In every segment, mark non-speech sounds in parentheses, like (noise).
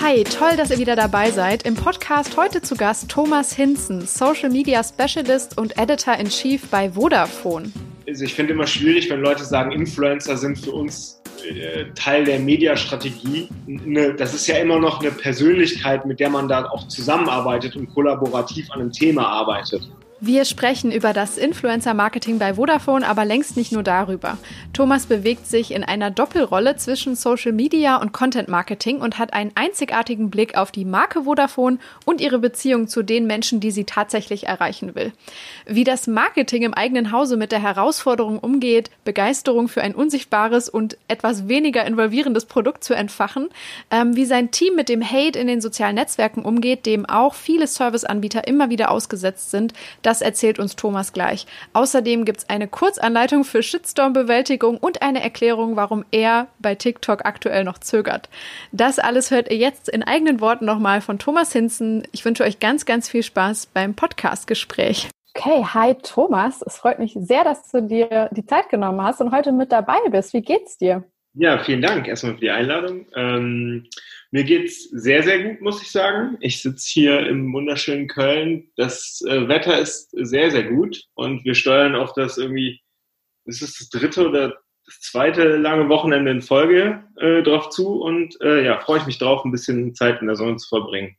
Hi, toll, dass ihr wieder dabei seid. Im Podcast heute zu Gast Thomas Hinzen, Social Media Specialist und Editor in Chief bei Vodafone. Also ich finde immer schwierig, wenn Leute sagen, Influencer sind für uns äh, Teil der Mediastrategie. Ne, das ist ja immer noch eine Persönlichkeit, mit der man da auch zusammenarbeitet und kollaborativ an einem Thema arbeitet. Wir sprechen über das Influencer-Marketing bei Vodafone, aber längst nicht nur darüber. Thomas bewegt sich in einer Doppelrolle zwischen Social Media und Content Marketing und hat einen einzigartigen Blick auf die Marke Vodafone und ihre Beziehung zu den Menschen, die sie tatsächlich erreichen will. Wie das Marketing im eigenen Hause mit der Herausforderung umgeht, Begeisterung für ein unsichtbares und etwas weniger involvierendes Produkt zu entfachen, ähm, wie sein Team mit dem Hate in den sozialen Netzwerken umgeht, dem auch viele Serviceanbieter immer wieder ausgesetzt sind, das das erzählt uns Thomas gleich. Außerdem gibt es eine Kurzanleitung für Shitstorm-Bewältigung und eine Erklärung, warum er bei TikTok aktuell noch zögert. Das alles hört ihr jetzt in eigenen Worten nochmal von Thomas Hinzen. Ich wünsche euch ganz, ganz viel Spaß beim Podcast-Gespräch. Okay, hi Thomas. Es freut mich sehr, dass du dir die Zeit genommen hast und heute mit dabei bist. Wie geht's dir? Ja, vielen Dank erstmal für die Einladung. Ähm, mir geht's sehr, sehr gut, muss ich sagen. Ich sitze hier im wunderschönen Köln. Das äh, Wetter ist sehr, sehr gut und wir steuern auf das irgendwie, ist es das dritte oder das zweite lange Wochenende in Folge äh, drauf zu und äh, ja, freue ich mich drauf, ein bisschen Zeit in der Sonne zu verbringen.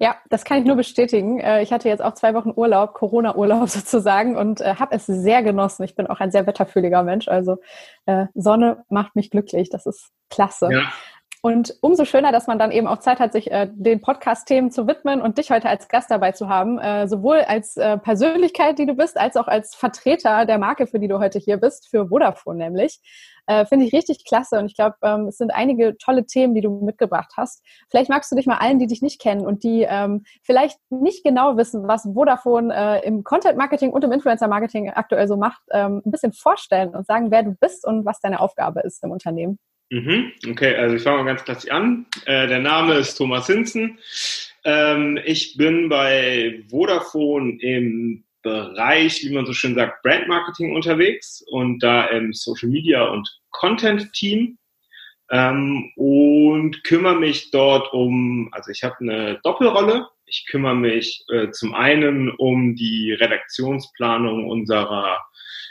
Ja, das kann ich nur bestätigen. Äh, ich hatte jetzt auch zwei Wochen Urlaub, Corona-Urlaub (laughs) sozusagen, und äh, habe es sehr genossen. Ich bin auch ein sehr wetterfühliger Mensch. Also äh, Sonne macht mich glücklich. Das ist klasse. Ja. Und umso schöner, dass man dann eben auch Zeit hat, sich äh, den Podcast-Themen zu widmen und dich heute als Gast dabei zu haben, äh, sowohl als äh, Persönlichkeit, die du bist, als auch als Vertreter der Marke, für die du heute hier bist, für Vodafone nämlich. Äh, Finde ich richtig klasse und ich glaube, ähm, es sind einige tolle Themen, die du mitgebracht hast. Vielleicht magst du dich mal allen, die dich nicht kennen und die ähm, vielleicht nicht genau wissen, was Vodafone äh, im Content-Marketing und im Influencer-Marketing aktuell so macht, ähm, ein bisschen vorstellen und sagen, wer du bist und was deine Aufgabe ist im Unternehmen. Mhm. Okay, also ich fange mal ganz klassisch an. Äh, der Name ist Thomas Hinzen. Ähm, ich bin bei Vodafone im Bereich, wie man so schön sagt, Brand Marketing unterwegs und da im Social Media und Content Team ähm, und kümmere mich dort um, also ich habe eine Doppelrolle. Ich kümmere mich äh, zum einen um die Redaktionsplanung unserer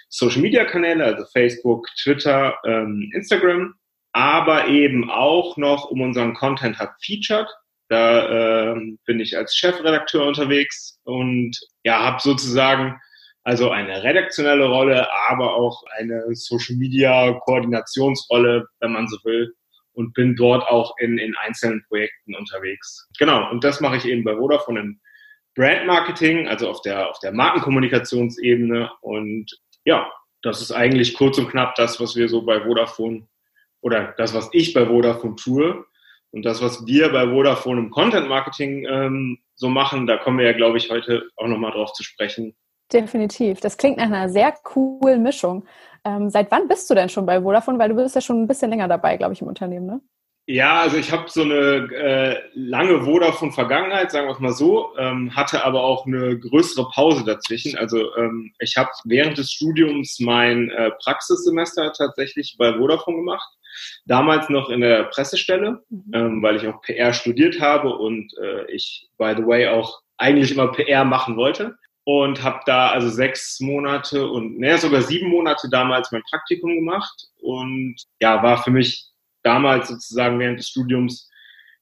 Social Media Kanäle, also Facebook, Twitter, ähm, Instagram aber eben auch noch um unseren Content Hub Featured. Da äh, bin ich als Chefredakteur unterwegs und ja, habe sozusagen also eine redaktionelle Rolle, aber auch eine Social Media Koordinationsrolle, wenn man so will, und bin dort auch in, in einzelnen Projekten unterwegs. Genau, und das mache ich eben bei Vodafone im Brand Marketing, also auf der, auf der Markenkommunikationsebene. Und ja, das ist eigentlich kurz und knapp das, was wir so bei Vodafone oder das, was ich bei Vodafone tue und das, was wir bei Vodafone im Content Marketing ähm, so machen, da kommen wir ja, glaube ich, heute auch nochmal drauf zu sprechen. Definitiv. Das klingt nach einer sehr coolen Mischung. Ähm, seit wann bist du denn schon bei Vodafone? Weil du bist ja schon ein bisschen länger dabei, glaube ich, im Unternehmen, ne? Ja, also ich habe so eine äh, lange Vodafone-Vergangenheit, sagen wir es mal so, ähm, hatte aber auch eine größere Pause dazwischen. Also ähm, ich habe während des Studiums mein äh, Praxissemester tatsächlich bei Vodafone gemacht Damals noch in der Pressestelle, mhm. ähm, weil ich auch PR studiert habe und äh, ich, by the way, auch eigentlich immer PR machen wollte. Und habe da also sechs Monate und naja, sogar sieben Monate damals mein Praktikum gemacht. Und ja, war für mich damals sozusagen während des Studiums,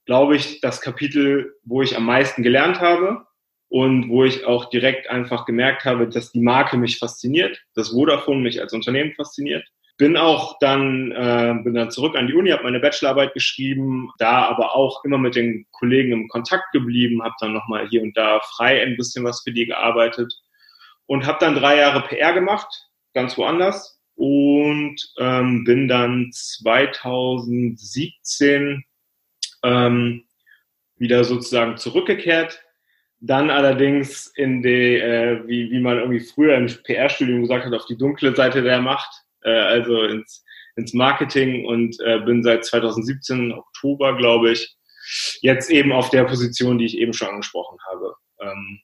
glaube ich, das Kapitel, wo ich am meisten gelernt habe und wo ich auch direkt einfach gemerkt habe, dass die Marke mich fasziniert, dass Vodafone mich als Unternehmen fasziniert bin auch dann, äh, bin dann zurück an die Uni, habe meine Bachelorarbeit geschrieben, da aber auch immer mit den Kollegen im Kontakt geblieben, habe dann nochmal hier und da frei ein bisschen was für die gearbeitet und habe dann drei Jahre PR gemacht, ganz woanders und ähm, bin dann 2017 ähm, wieder sozusagen zurückgekehrt. Dann allerdings in die, äh, wie, wie man irgendwie früher im PR-Studium gesagt hat, auf die dunkle Seite der Macht, äh, also ins, ins Marketing und äh, bin seit 2017, Oktober, glaube ich, jetzt eben auf der Position, die ich eben schon angesprochen habe. Ähm,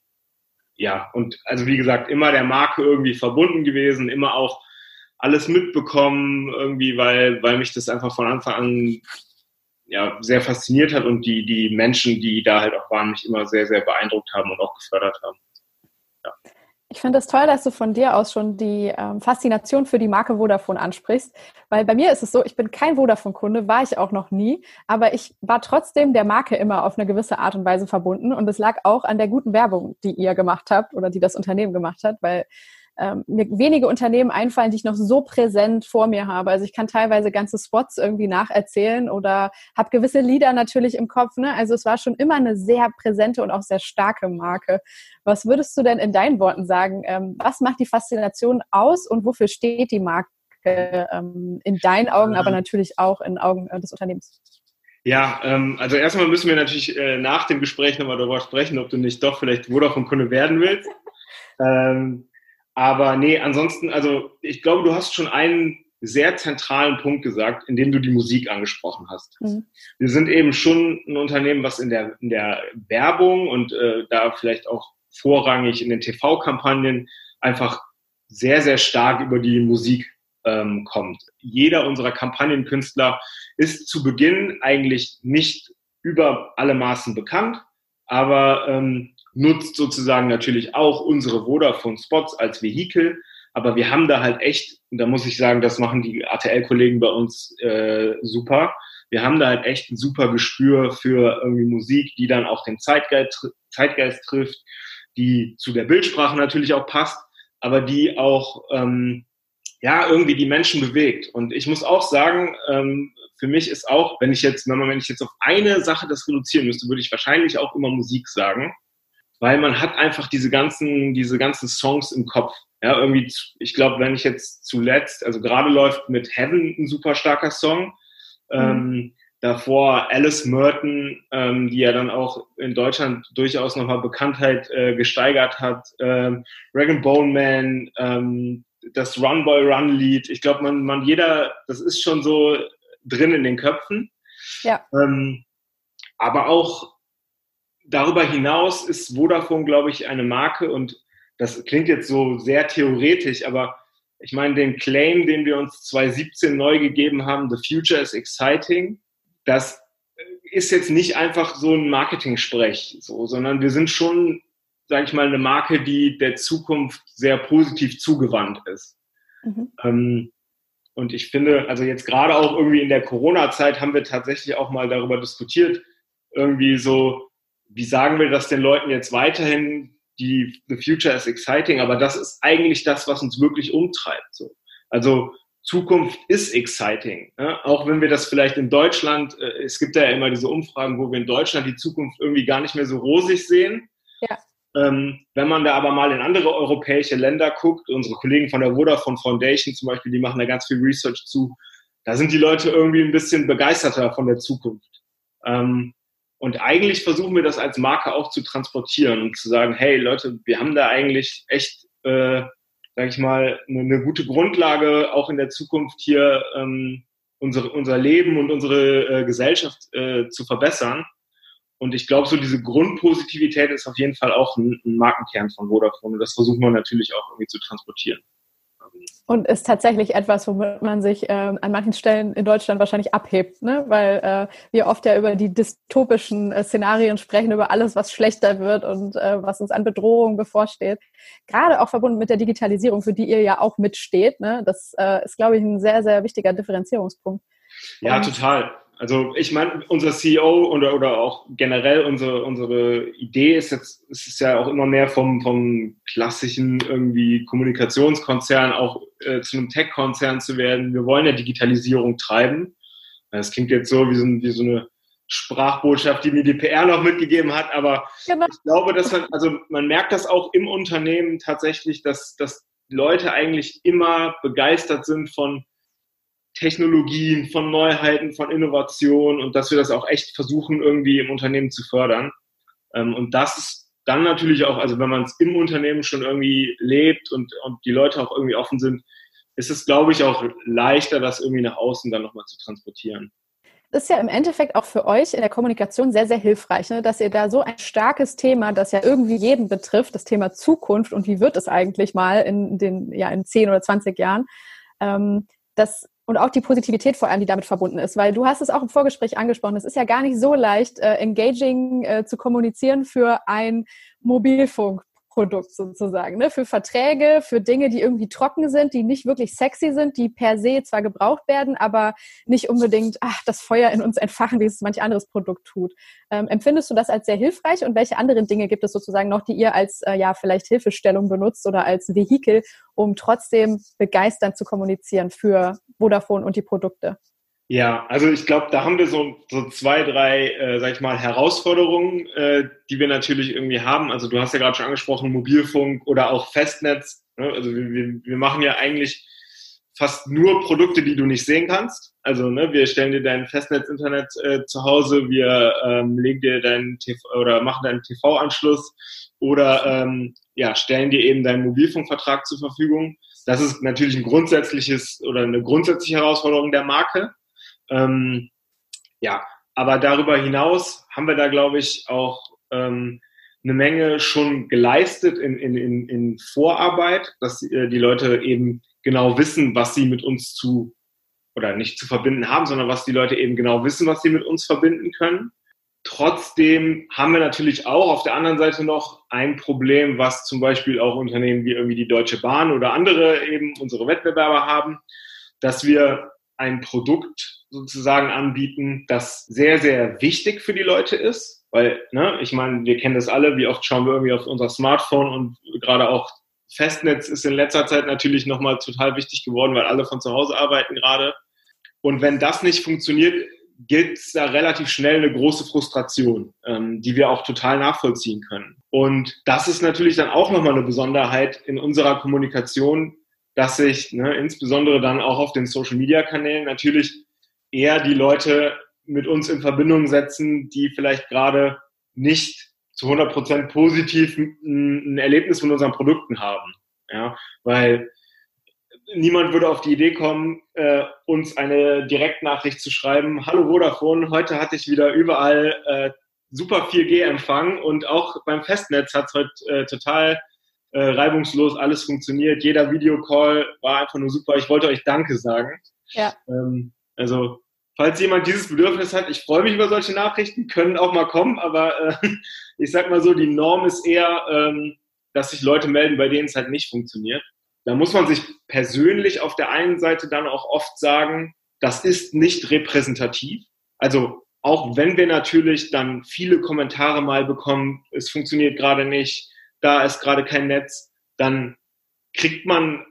ja, und also wie gesagt, immer der Marke irgendwie verbunden gewesen, immer auch alles mitbekommen, irgendwie, weil, weil mich das einfach von Anfang an ja, sehr fasziniert hat und die, die Menschen, die da halt auch waren, mich immer sehr, sehr beeindruckt haben und auch gefördert haben. Ich finde es das toll, dass du von dir aus schon die ähm, Faszination für die Marke Vodafone ansprichst, weil bei mir ist es so, ich bin kein Vodafone-Kunde, war ich auch noch nie, aber ich war trotzdem der Marke immer auf eine gewisse Art und Weise verbunden. Und es lag auch an der guten Werbung, die ihr gemacht habt oder die das Unternehmen gemacht hat, weil ähm, mir wenige Unternehmen einfallen, die ich noch so präsent vor mir habe. Also ich kann teilweise ganze Spots irgendwie nacherzählen oder habe gewisse Lieder natürlich im Kopf. Ne? Also es war schon immer eine sehr präsente und auch sehr starke Marke. Was würdest du denn in deinen Worten sagen? Ähm, was macht die Faszination aus und wofür steht die Marke ähm, in deinen Augen, aber natürlich auch in Augen äh, des Unternehmens? Ja, ähm, also erstmal müssen wir natürlich äh, nach dem Gespräch nochmal darüber sprechen, ob du nicht doch vielleicht Vodafone-Kunde werden willst. (laughs) Ähm, aber nee, ansonsten, also ich glaube, du hast schon einen sehr zentralen Punkt gesagt, in dem du die Musik angesprochen hast. Mhm. Wir sind eben schon ein Unternehmen, was in der, in der Werbung und äh, da vielleicht auch vorrangig in den TV-Kampagnen einfach sehr, sehr stark über die Musik ähm, kommt. Jeder unserer Kampagnenkünstler ist zu Beginn eigentlich nicht über alle Maßen bekannt, aber ähm, nutzt sozusagen natürlich auch unsere Vodafone-Spots als Vehikel. Aber wir haben da halt echt, und da muss ich sagen, das machen die RTL-Kollegen bei uns äh, super. Wir haben da halt echt ein super Gespür für irgendwie Musik, die dann auch den Zeitgeist, Zeitgeist trifft, die zu der Bildsprache natürlich auch passt, aber die auch ähm, ja irgendwie die Menschen bewegt. Und ich muss auch sagen, ähm, für mich ist auch, wenn ich jetzt, wenn ich jetzt auf eine Sache das reduzieren müsste, würde ich wahrscheinlich auch immer Musik sagen weil man hat einfach diese ganzen, diese ganzen Songs im Kopf. Ja, irgendwie, ich glaube, wenn ich jetzt zuletzt, also gerade läuft mit Heaven ein super starker Song. Mhm. Ähm, davor Alice Merton, ähm, die ja dann auch in Deutschland durchaus nochmal Bekanntheit äh, gesteigert hat. Ähm, Rag Bone Man, ähm, das Run Boy Run Lied. Ich glaube, man, man, jeder, das ist schon so drin in den Köpfen. Ja. Ähm, aber auch darüber hinaus ist Vodafone, glaube ich, eine Marke und das klingt jetzt so sehr theoretisch, aber ich meine, den Claim, den wir uns 2017 neu gegeben haben, The Future is Exciting, das ist jetzt nicht einfach so ein Marketing-Sprech, so, sondern wir sind schon, sage ich mal, eine Marke, die der Zukunft sehr positiv zugewandt ist. Mhm. Ähm, und ich finde, also jetzt gerade auch irgendwie in der Corona-Zeit haben wir tatsächlich auch mal darüber diskutiert, irgendwie so, wie sagen wir das den Leuten jetzt weiterhin? Die The Future is exciting, aber das ist eigentlich das, was uns wirklich umtreibt. So. Also Zukunft ist exciting. Ne? Auch wenn wir das vielleicht in Deutschland, äh, es gibt ja immer diese Umfragen, wo wir in Deutschland die Zukunft irgendwie gar nicht mehr so rosig sehen. Ja. Ähm, wenn man da aber mal in andere europäische Länder guckt, unsere Kollegen von der Vodafone Foundation zum Beispiel, die machen da ganz viel Research zu, da sind die Leute irgendwie ein bisschen begeisterter von der Zukunft. Ähm, und eigentlich versuchen wir das als Marke auch zu transportieren und zu sagen, hey Leute, wir haben da eigentlich echt, äh, sag ich mal, eine, eine gute Grundlage, auch in der Zukunft hier ähm, unsere, unser Leben und unsere äh, Gesellschaft äh, zu verbessern. Und ich glaube, so diese Grundpositivität ist auf jeden Fall auch ein, ein Markenkern von Vodafone. Und das versuchen wir natürlich auch irgendwie zu transportieren. Und ist tatsächlich etwas, womit man sich äh, an manchen Stellen in Deutschland wahrscheinlich abhebt, ne? weil äh, wir oft ja über die dystopischen äh, Szenarien sprechen, über alles, was schlechter wird und äh, was uns an Bedrohungen bevorsteht. Gerade auch verbunden mit der Digitalisierung, für die ihr ja auch mitsteht. Ne? Das äh, ist, glaube ich, ein sehr, sehr wichtiger Differenzierungspunkt. Ja, und total. Also ich meine, unser CEO oder, oder auch generell unsere, unsere Idee ist jetzt, es ist ja auch immer mehr vom, vom klassischen irgendwie Kommunikationskonzern auch äh, zu einem Tech-Konzern zu werden. Wir wollen ja Digitalisierung treiben. Das klingt jetzt so wie so, wie so eine Sprachbotschaft, die mir die PR noch mitgegeben hat, aber genau. ich glaube, dass man, also man merkt das auch im Unternehmen tatsächlich, dass, dass Leute eigentlich immer begeistert sind von Technologien, von Neuheiten, von Innovationen und dass wir das auch echt versuchen, irgendwie im Unternehmen zu fördern. Ähm, und das ist dann natürlich auch, also wenn man es im Unternehmen schon irgendwie lebt und, und die Leute auch irgendwie offen sind, ist es, glaube ich, auch leichter, das irgendwie nach außen dann nochmal zu transportieren. Ist ja im Endeffekt auch für euch in der Kommunikation sehr, sehr hilfreich, ne? dass ihr da so ein starkes Thema, das ja irgendwie jeden betrifft, das Thema Zukunft und wie wird es eigentlich mal in den, ja, in 10 oder 20 Jahren, ähm, das und auch die Positivität vor allem, die damit verbunden ist, weil du hast es auch im Vorgespräch angesprochen, es ist ja gar nicht so leicht, äh, engaging äh, zu kommunizieren für ein Mobilfunk Produkt sozusagen, ne? für Verträge, für Dinge, die irgendwie trocken sind, die nicht wirklich sexy sind, die per se zwar gebraucht werden, aber nicht unbedingt ach, das Feuer in uns entfachen, wie es manch anderes Produkt tut. Ähm, empfindest du das als sehr hilfreich und welche anderen Dinge gibt es sozusagen noch, die ihr als äh, ja vielleicht Hilfestellung benutzt oder als Vehikel, um trotzdem begeisternd zu kommunizieren für Vodafone und die Produkte? Ja, also ich glaube, da haben wir so, so zwei, drei, äh, sag ich mal, Herausforderungen, äh, die wir natürlich irgendwie haben. Also du hast ja gerade schon angesprochen, Mobilfunk oder auch Festnetz. Ne? Also wir, wir machen ja eigentlich fast nur Produkte, die du nicht sehen kannst. Also ne, wir stellen dir dein Festnetz-Internet äh, zu Hause, wir ähm, legen dir deinen TV oder machen deinen TV-Anschluss oder ähm, ja, stellen dir eben deinen Mobilfunkvertrag zur Verfügung. Das ist natürlich ein grundsätzliches oder eine grundsätzliche Herausforderung der Marke. Ähm, ja, aber darüber hinaus haben wir da, glaube ich, auch ähm, eine Menge schon geleistet in, in, in, in Vorarbeit, dass äh, die Leute eben genau wissen, was sie mit uns zu oder nicht zu verbinden haben, sondern was die Leute eben genau wissen, was sie mit uns verbinden können. Trotzdem haben wir natürlich auch auf der anderen Seite noch ein Problem, was zum Beispiel auch Unternehmen wie irgendwie die Deutsche Bahn oder andere eben unsere Wettbewerber haben, dass wir ein Produkt sozusagen anbieten, das sehr, sehr wichtig für die Leute ist. Weil, ne, ich meine, wir kennen das alle, wie oft schauen wir irgendwie auf unser Smartphone und gerade auch Festnetz ist in letzter Zeit natürlich nochmal total wichtig geworden, weil alle von zu Hause arbeiten gerade. Und wenn das nicht funktioniert, gilt es da relativ schnell eine große Frustration, ähm, die wir auch total nachvollziehen können. Und das ist natürlich dann auch nochmal eine Besonderheit in unserer Kommunikation, dass sich ne, insbesondere dann auch auf den Social-Media-Kanälen natürlich eher die Leute mit uns in Verbindung setzen, die vielleicht gerade nicht zu 100 Prozent positiv ein Erlebnis von unseren Produkten haben. Ja, weil niemand würde auf die Idee kommen, äh, uns eine Direktnachricht zu schreiben. Hallo Vodafone, heute hatte ich wieder überall äh, super 4G-Empfang und auch beim Festnetz hat es heute äh, total äh, reibungslos alles funktioniert. Jeder Videocall war einfach nur super. Ich wollte euch Danke sagen. Ja. Ähm, also falls jemand dieses Bedürfnis hat, ich freue mich über solche Nachrichten, können auch mal kommen, aber äh, (laughs) ich sag mal so, die Norm ist eher, ähm, dass sich Leute melden, bei denen es halt nicht funktioniert. Da muss man sich persönlich auf der einen Seite dann auch oft sagen, das ist nicht repräsentativ. Also auch wenn wir natürlich dann viele Kommentare mal bekommen, es funktioniert gerade nicht, da ist gerade kein Netz, dann kriegt man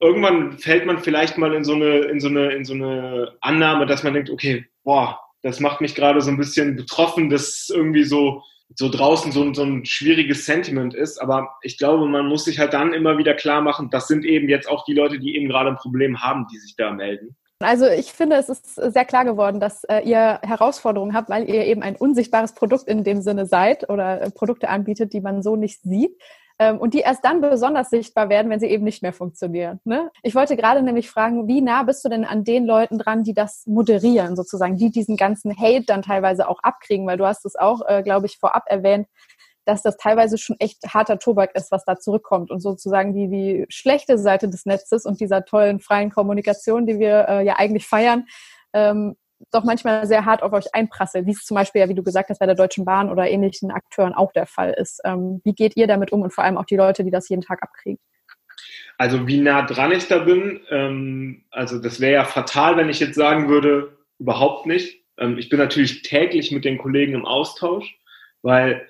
irgendwann fällt man vielleicht mal in so eine, in so eine, in so eine Annahme, dass man denkt, okay, boah, das macht mich gerade so ein bisschen betroffen, dass irgendwie so, so draußen so, so ein schwieriges Sentiment ist. Aber ich glaube, man muss sich halt dann immer wieder klar machen, das sind eben jetzt auch die Leute, die eben gerade ein Problem haben, die sich da melden. Also ich finde, es ist sehr klar geworden, dass äh, ihr Herausforderungen habt, weil ihr eben ein unsichtbares Produkt in dem Sinne seid oder äh, Produkte anbietet, die man so nicht sieht und die erst dann besonders sichtbar werden, wenn sie eben nicht mehr funktionieren. Ne? Ich wollte gerade nämlich fragen, wie nah bist du denn an den Leuten dran, die das moderieren sozusagen, die diesen ganzen Hate dann teilweise auch abkriegen, weil du hast es auch, äh, glaube ich, vorab erwähnt, dass das teilweise schon echt harter Tobak ist, was da zurückkommt und sozusagen die, die schlechte Seite des Netzes und dieser tollen freien Kommunikation, die wir äh, ja eigentlich feiern, ähm, doch manchmal sehr hart auf euch einprasselt, wie es zum Beispiel ja, wie du gesagt hast, bei der Deutschen Bahn oder ähnlichen Akteuren auch der Fall ist. Ähm, wie geht ihr damit um und vor allem auch die Leute, die das jeden Tag abkriegen? Also wie nah dran ich da bin, ähm, also das wäre ja fatal, wenn ich jetzt sagen würde, überhaupt nicht. Ähm, ich bin natürlich täglich mit den Kollegen im Austausch, weil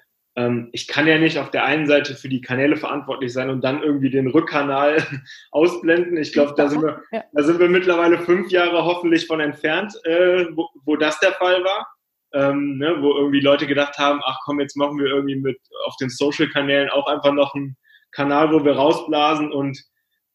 ich kann ja nicht auf der einen Seite für die Kanäle verantwortlich sein und dann irgendwie den Rückkanal (laughs) ausblenden. Ich glaube, da sind wir, ja. da sind wir mittlerweile fünf Jahre hoffentlich von entfernt, äh, wo, wo das der Fall war. Ähm, ne, wo irgendwie Leute gedacht haben, ach komm, jetzt machen wir irgendwie mit auf den Social-Kanälen auch einfach noch einen Kanal, wo wir rausblasen und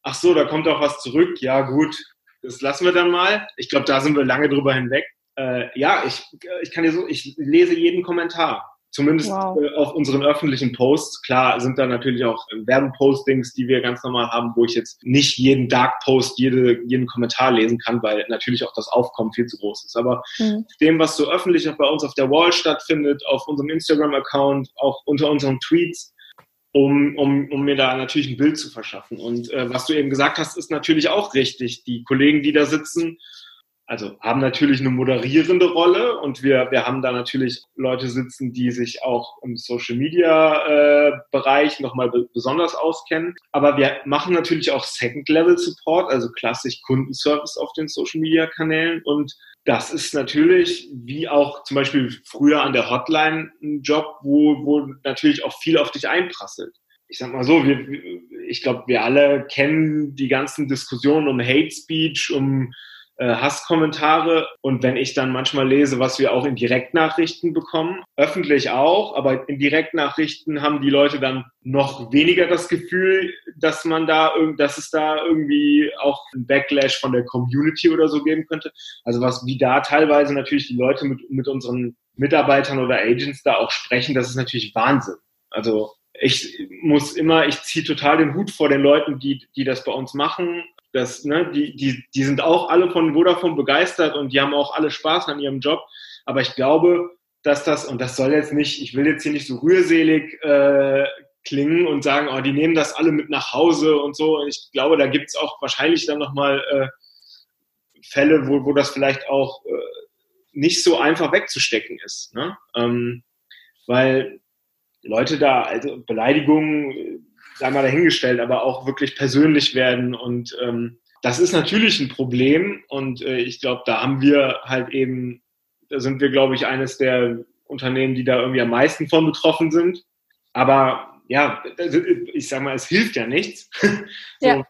ach so, da kommt auch was zurück. Ja gut, das lassen wir dann mal. Ich glaube, da sind wir lange drüber hinweg. Äh, ja, ich, ich kann dir so, ich lese jeden Kommentar Zumindest wow. äh, auf unseren öffentlichen Posts. Klar sind da natürlich auch Werbepostings, die wir ganz normal haben, wo ich jetzt nicht jeden Dark Post, jede, jeden Kommentar lesen kann, weil natürlich auch das Aufkommen viel zu groß ist. Aber mhm. dem, was so öffentlich auch bei uns auf der Wall stattfindet, auf unserem Instagram-Account, auch unter unseren Tweets, um, um, um mir da natürlich ein Bild zu verschaffen. Und äh, was du eben gesagt hast, ist natürlich auch richtig. Die Kollegen, die da sitzen, also haben natürlich eine moderierende Rolle und wir, wir haben da natürlich Leute sitzen, die sich auch im Social Media äh, Bereich nochmal be besonders auskennen. Aber wir machen natürlich auch Second Level Support, also klassisch Kundenservice auf den Social Media Kanälen und das ist natürlich wie auch zum Beispiel früher an der Hotline ein Job, wo, wo natürlich auch viel auf dich einprasselt. Ich sag mal so, wir, ich glaube, wir alle kennen die ganzen Diskussionen um Hate Speech, um Hasskommentare und wenn ich dann manchmal lese, was wir auch in Direktnachrichten bekommen, öffentlich auch, aber in Direktnachrichten haben die Leute dann noch weniger das Gefühl, dass man da dass es da irgendwie auch ein Backlash von der Community oder so geben könnte. Also was wie da teilweise natürlich die Leute mit, mit unseren Mitarbeitern oder Agents da auch sprechen, das ist natürlich Wahnsinn. Also ich muss immer, ich ziehe total den Hut vor den Leuten, die, die das bei uns machen das, ne, die, die, die sind auch alle von Vodafone begeistert und die haben auch alle Spaß an ihrem Job. Aber ich glaube, dass das, und das soll jetzt nicht, ich will jetzt hier nicht so rührselig äh, klingen und sagen, oh, die nehmen das alle mit nach Hause und so. Ich glaube, da gibt es auch wahrscheinlich dann nochmal äh, Fälle, wo, wo das vielleicht auch äh, nicht so einfach wegzustecken ist. Ne? Ähm, weil Leute da, also Beleidigungen, sei mal dahingestellt, aber auch wirklich persönlich werden. Und ähm, das ist natürlich ein Problem. Und äh, ich glaube, da haben wir halt eben, da sind wir, glaube ich, eines der Unternehmen, die da irgendwie am meisten von betroffen sind. Aber ja, ich sag mal, es hilft ja nichts. (laughs) Ja.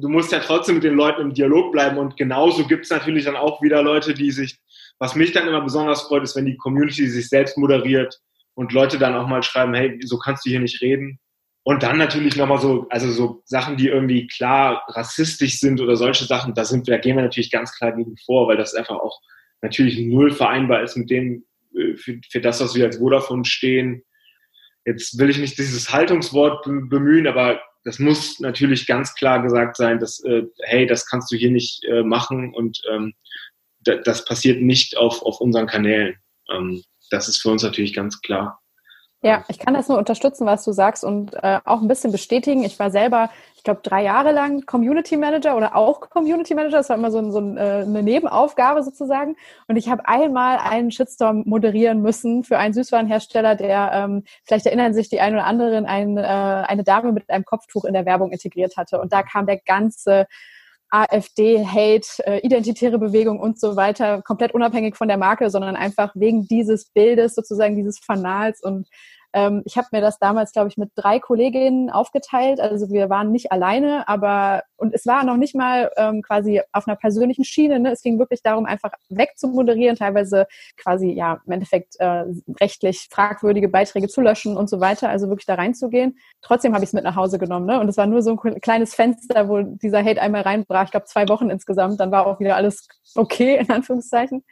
Du musst ja trotzdem mit den Leuten im Dialog bleiben und genauso gibt es natürlich dann auch wieder Leute, die sich, was mich dann immer besonders freut, ist, wenn die Community sich selbst moderiert und Leute dann auch mal schreiben, hey, so kannst du hier nicht reden. Und dann natürlich nochmal so, also so Sachen, die irgendwie klar rassistisch sind oder solche Sachen, da sind wir, da gehen wir natürlich ganz klar gegen vor, weil das einfach auch natürlich null vereinbar ist mit dem, äh, für, für das, was wir als Vodafone stehen. Jetzt will ich nicht dieses Haltungswort bemühen, aber das muss natürlich ganz klar gesagt sein, dass, äh, hey, das kannst du hier nicht äh, machen und ähm, das passiert nicht auf, auf unseren Kanälen. Ähm, das ist für uns natürlich ganz klar. Ja, ich kann das nur unterstützen, was du sagst und äh, auch ein bisschen bestätigen. Ich war selber, ich glaube, drei Jahre lang Community Manager oder auch Community Manager. Das war immer so, ein, so ein, äh, eine Nebenaufgabe sozusagen. Und ich habe einmal einen Shitstorm moderieren müssen für einen Süßwarenhersteller, der, ähm, vielleicht erinnern sich die einen oder anderen, ein, äh, eine Dame mit einem Kopftuch in der Werbung integriert hatte. Und da kam der ganze AfD, Hate, äh, identitäre Bewegung und so weiter, komplett unabhängig von der Marke, sondern einfach wegen dieses Bildes, sozusagen dieses Fanals und ähm, ich habe mir das damals, glaube ich, mit drei Kolleginnen aufgeteilt. Also wir waren nicht alleine, aber und es war noch nicht mal ähm, quasi auf einer persönlichen Schiene. Ne? Es ging wirklich darum, einfach wegzumoderieren, teilweise quasi ja im Endeffekt äh, rechtlich fragwürdige Beiträge zu löschen und so weiter. Also wirklich da reinzugehen. Trotzdem habe ich es mit nach Hause genommen. Ne? Und es war nur so ein kleines Fenster, wo dieser Hate einmal reinbrach. Ich glaube zwei Wochen insgesamt. Dann war auch wieder alles okay in Anführungszeichen.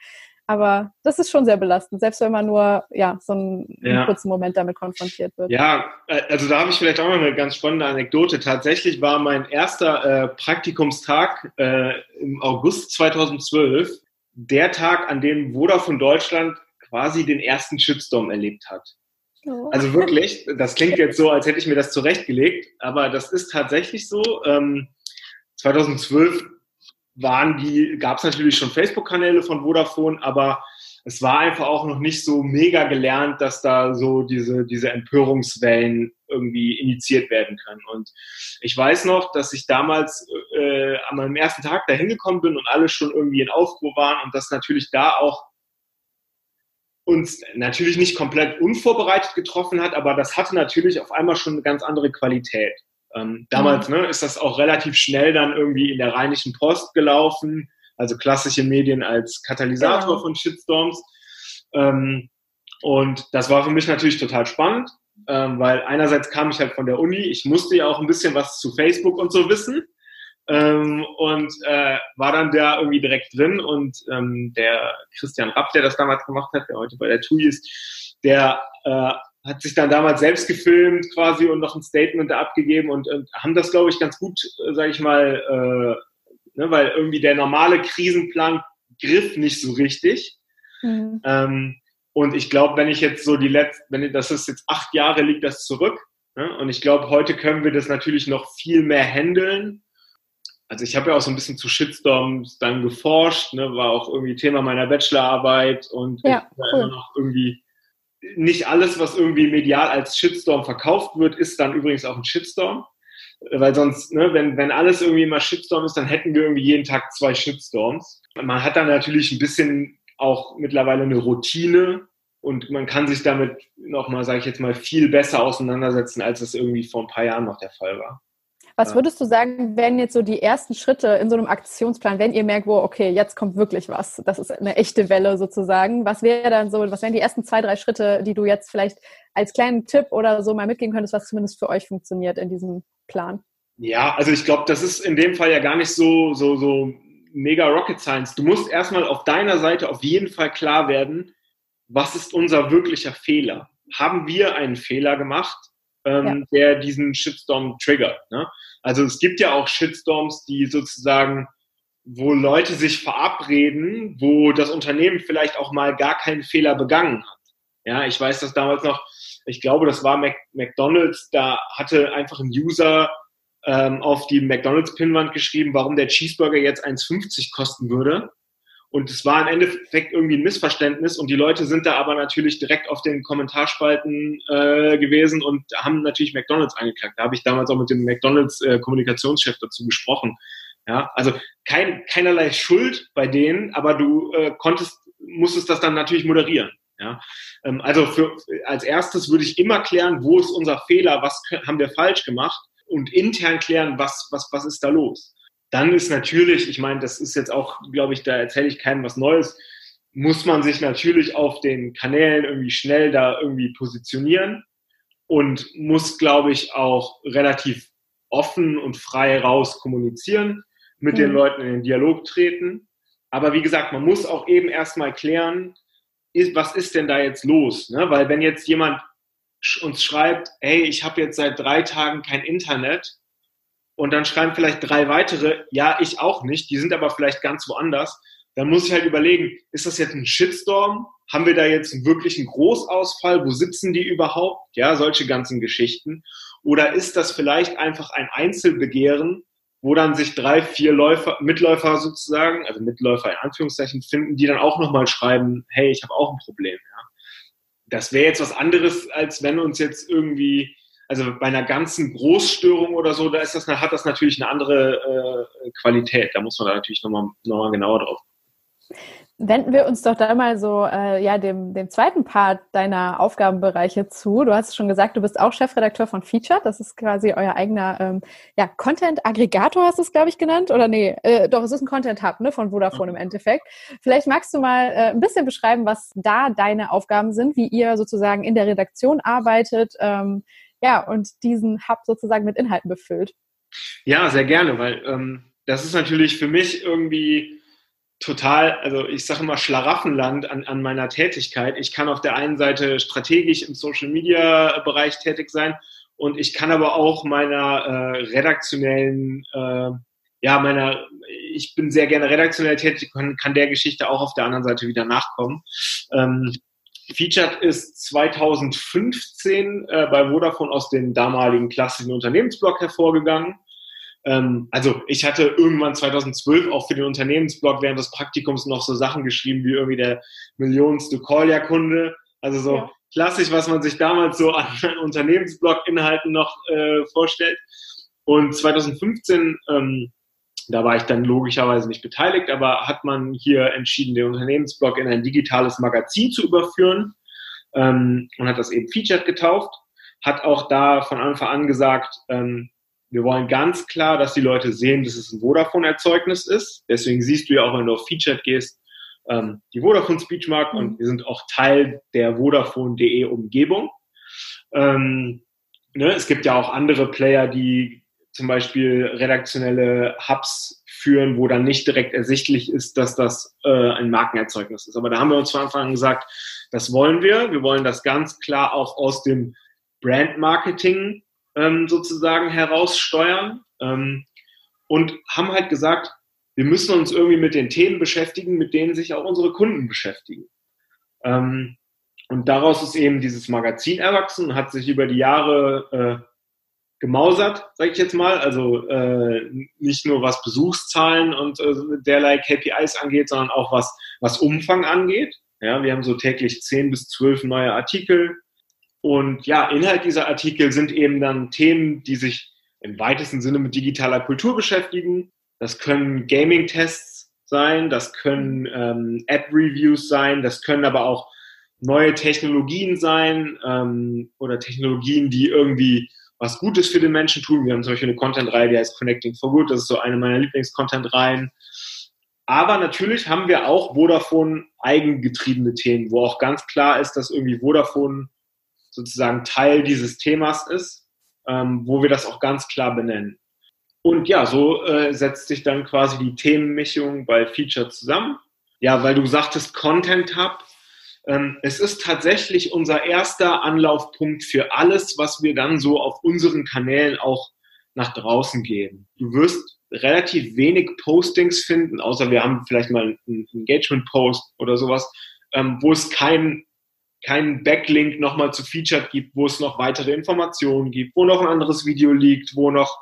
Aber das ist schon sehr belastend, selbst wenn man nur ja, so einen, ja. kurzen Moment damit konfrontiert wird. Ja, äh, also da habe ich vielleicht auch noch eine ganz spannende Anekdote. Tatsächlich war mein erster äh, Praktikumstag äh, im August 2012 der Tag, an dem Vodafone Deutschland quasi den ersten Shitstorm erlebt hat. Oh. Also wirklich, das klingt jetzt so, als hätte ich mir das zurechtgelegt, aber das ist tatsächlich so. Ähm, 2012 waren die, gab es natürlich schon Facebook-Kanäle von Vodafone, aber es war einfach auch noch nicht so mega gelernt, dass da so diese, diese Empörungswellen irgendwie initiiert werden können. Und ich weiß noch, dass ich damals äh, an meinem ersten Tag da hingekommen bin und alle schon irgendwie in Aufruhr waren und das natürlich da auch uns natürlich nicht komplett unvorbereitet getroffen hat, aber das hatte natürlich auf einmal schon eine ganz andere Qualität. Ähm, damals mhm. ne, ist das auch relativ schnell dann irgendwie in der Rheinischen Post gelaufen, also klassische Medien als Katalysator genau. von Shitstorms. Ähm, und das war für mich natürlich total spannend, ähm, weil einerseits kam ich halt von der Uni, ich musste ja auch ein bisschen was zu Facebook und so wissen. Ähm, und äh, war dann da irgendwie direkt drin und ähm, der Christian Rapp, der das damals gemacht hat, der heute bei der TUI ist, der äh, hat sich dann damals selbst gefilmt quasi und noch ein Statement da abgegeben und, und haben das, glaube ich, ganz gut, äh, sage ich mal, äh, ne, weil irgendwie der normale Krisenplan griff nicht so richtig. Mhm. Ähm, und ich glaube, wenn ich jetzt so die letzten, wenn das ist jetzt acht Jahre liegt das zurück. Ne? Und ich glaube, heute können wir das natürlich noch viel mehr handeln. Also ich habe ja auch so ein bisschen zu Shitstorms dann geforscht, ne? war auch irgendwie Thema meiner Bachelorarbeit und ja, cool. noch irgendwie nicht alles, was irgendwie medial als Shitstorm verkauft wird, ist dann übrigens auch ein Shitstorm. Weil sonst, ne, wenn, wenn alles irgendwie immer Shitstorm ist, dann hätten wir irgendwie jeden Tag zwei Shitstorms. Man hat dann natürlich ein bisschen auch mittlerweile eine Routine und man kann sich damit nochmal, sage ich jetzt mal, viel besser auseinandersetzen, als es irgendwie vor ein paar Jahren noch der Fall war. Was würdest du sagen, wären jetzt so die ersten Schritte in so einem Aktionsplan, wenn ihr merkt, wo, okay, jetzt kommt wirklich was, das ist eine echte Welle sozusagen. Was wäre dann so, was wären die ersten zwei, drei Schritte, die du jetzt vielleicht als kleinen Tipp oder so mal mitgeben könntest, was zumindest für euch funktioniert in diesem Plan? Ja, also ich glaube, das ist in dem Fall ja gar nicht so, so, so mega Rocket Science. Du musst erstmal auf deiner Seite auf jeden Fall klar werden, was ist unser wirklicher Fehler? Haben wir einen Fehler gemacht? Ähm, ja. der diesen Shitstorm triggert. Ne? Also es gibt ja auch Shitstorms, die sozusagen, wo Leute sich verabreden, wo das Unternehmen vielleicht auch mal gar keinen Fehler begangen hat. Ja, ich weiß das damals noch, ich glaube, das war Mac McDonald's, da hatte einfach ein User ähm, auf die McDonald's-Pinwand geschrieben, warum der Cheeseburger jetzt 1,50 kosten würde. Und es war im Endeffekt irgendwie ein Missverständnis und die Leute sind da aber natürlich direkt auf den Kommentarspalten äh, gewesen und haben natürlich McDonalds angeklagt. Da habe ich damals auch mit dem McDonalds äh, Kommunikationschef dazu gesprochen. Ja, also kein, keinerlei Schuld bei denen, aber du äh, konntest, musstest das dann natürlich moderieren. Ja, ähm, also für, als erstes würde ich immer klären, wo ist unser Fehler, was haben wir falsch gemacht und intern klären, was, was, was ist da los. Dann ist natürlich, ich meine, das ist jetzt auch, glaube ich, da erzähle ich keinem was Neues, muss man sich natürlich auf den Kanälen irgendwie schnell da irgendwie positionieren und muss, glaube ich, auch relativ offen und frei raus kommunizieren, mit mhm. den Leuten in den Dialog treten. Aber wie gesagt, man muss auch eben erstmal klären, ist, was ist denn da jetzt los? Ne? Weil wenn jetzt jemand uns schreibt, hey, ich habe jetzt seit drei Tagen kein Internet, und dann schreiben vielleicht drei weitere, ja, ich auch nicht, die sind aber vielleicht ganz woanders, dann muss ich halt überlegen, ist das jetzt ein Shitstorm? Haben wir da jetzt wirklich einen Großausfall? Wo sitzen die überhaupt? Ja, solche ganzen Geschichten. Oder ist das vielleicht einfach ein Einzelbegehren, wo dann sich drei, vier Läufer, Mitläufer sozusagen, also Mitläufer in Anführungszeichen finden, die dann auch nochmal schreiben, hey, ich habe auch ein Problem. Ja. Das wäre jetzt was anderes, als wenn uns jetzt irgendwie also bei einer ganzen Großstörung oder so, da ist das, hat das natürlich eine andere äh, Qualität. Da muss man da natürlich nochmal noch mal genauer drauf. Wenden wir uns doch da mal so äh, ja dem, dem zweiten Part deiner Aufgabenbereiche zu. Du hast schon gesagt, du bist auch Chefredakteur von Featured. Das ist quasi euer eigener ähm, ja, Content-Aggregator, hast du es, glaube ich, genannt. Oder nee, äh, doch, es ist ein Content-Hub ne, von Vodafone im Endeffekt. Vielleicht magst du mal äh, ein bisschen beschreiben, was da deine Aufgaben sind, wie ihr sozusagen in der Redaktion arbeitet. Ähm, ja, und diesen Hub sozusagen mit Inhalten befüllt. Ja, sehr gerne, weil ähm, das ist natürlich für mich irgendwie total, also ich sage immer Schlaraffenland an, an meiner Tätigkeit. Ich kann auf der einen Seite strategisch im Social-Media-Bereich tätig sein und ich kann aber auch meiner äh, redaktionellen, äh, ja, meiner, ich bin sehr gerne redaktionell tätig, kann, kann der Geschichte auch auf der anderen Seite wieder nachkommen. Ähm, Featured ist 2015 äh, bei Vodafone aus dem damaligen klassischen Unternehmensblog hervorgegangen. Ähm, also ich hatte irgendwann 2012 auch für den Unternehmensblog während des Praktikums noch so Sachen geschrieben wie irgendwie der millionste Callja-Kunde. Also so ja. klassisch, was man sich damals so an (laughs) Unternehmensblog-Inhalten noch äh, vorstellt. Und 2015 ähm, da war ich dann logischerweise nicht beteiligt, aber hat man hier entschieden, den Unternehmensblog in ein digitales Magazin zu überführen ähm, und hat das eben Featured getauft. Hat auch da von Anfang an gesagt, ähm, wir wollen ganz klar, dass die Leute sehen, dass es ein Vodafone-Erzeugnis ist. Deswegen siehst du ja auch, wenn du auf Featured gehst, ähm, die Vodafone Speechmark mhm. und wir sind auch Teil der Vodafone.de Umgebung. Ähm, ne, es gibt ja auch andere Player, die zum Beispiel redaktionelle Hubs führen, wo dann nicht direkt ersichtlich ist, dass das äh, ein Markenerzeugnis ist. Aber da haben wir uns von Anfang an gesagt, das wollen wir. Wir wollen das ganz klar auch aus dem Brand-Marketing ähm, sozusagen heraussteuern ähm, und haben halt gesagt, wir müssen uns irgendwie mit den Themen beschäftigen, mit denen sich auch unsere Kunden beschäftigen. Ähm, und daraus ist eben dieses Magazin erwachsen und hat sich über die Jahre äh, gemausert, sage ich jetzt mal. Also äh, nicht nur was Besuchszahlen und äh, derlei KPIs angeht, sondern auch was, was Umfang angeht. Ja, wir haben so täglich zehn bis zwölf neue Artikel. Und ja, Inhalt dieser Artikel sind eben dann Themen, die sich im weitesten Sinne mit digitaler Kultur beschäftigen. Das können Gaming-Tests sein, das können ähm, App-Reviews sein, das können aber auch neue Technologien sein ähm, oder Technologien, die irgendwie was Gutes für den Menschen tun. Wir haben zum Beispiel eine Content-Reihe, die heißt Connecting for Good. Das ist so eine meiner Lieblings-Content-Reihen. Aber natürlich haben wir auch Vodafone eigengetriebene Themen, wo auch ganz klar ist, dass irgendwie Vodafone sozusagen Teil dieses Themas ist, ähm, wo wir das auch ganz klar benennen. Und ja, so äh, setzt sich dann quasi die Themenmischung bei Feature zusammen. Ja, weil du sagtest Content Hub, es ist tatsächlich unser erster Anlaufpunkt für alles, was wir dann so auf unseren Kanälen auch nach draußen geben. Du wirst relativ wenig Postings finden, außer wir haben vielleicht mal einen Engagement-Post oder sowas, ähm, wo es keinen kein Backlink nochmal zu Featured gibt, wo es noch weitere Informationen gibt, wo noch ein anderes Video liegt, wo noch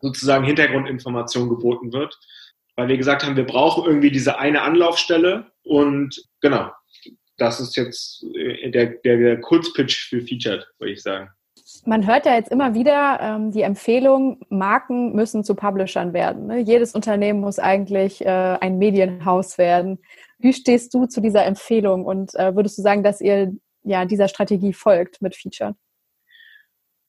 sozusagen Hintergrundinformation geboten wird. Weil wir gesagt haben, wir brauchen irgendwie diese eine Anlaufstelle und genau, das ist jetzt äh, der, der, der Kurzpitch für Featured, würde ich sagen. Man hört ja jetzt immer wieder ähm, die Empfehlung, Marken müssen zu Publishern werden. Ne? Jedes Unternehmen muss eigentlich äh, ein Medienhaus werden. Wie stehst du zu dieser Empfehlung und äh, würdest du sagen, dass ihr ja dieser Strategie folgt mit Featured?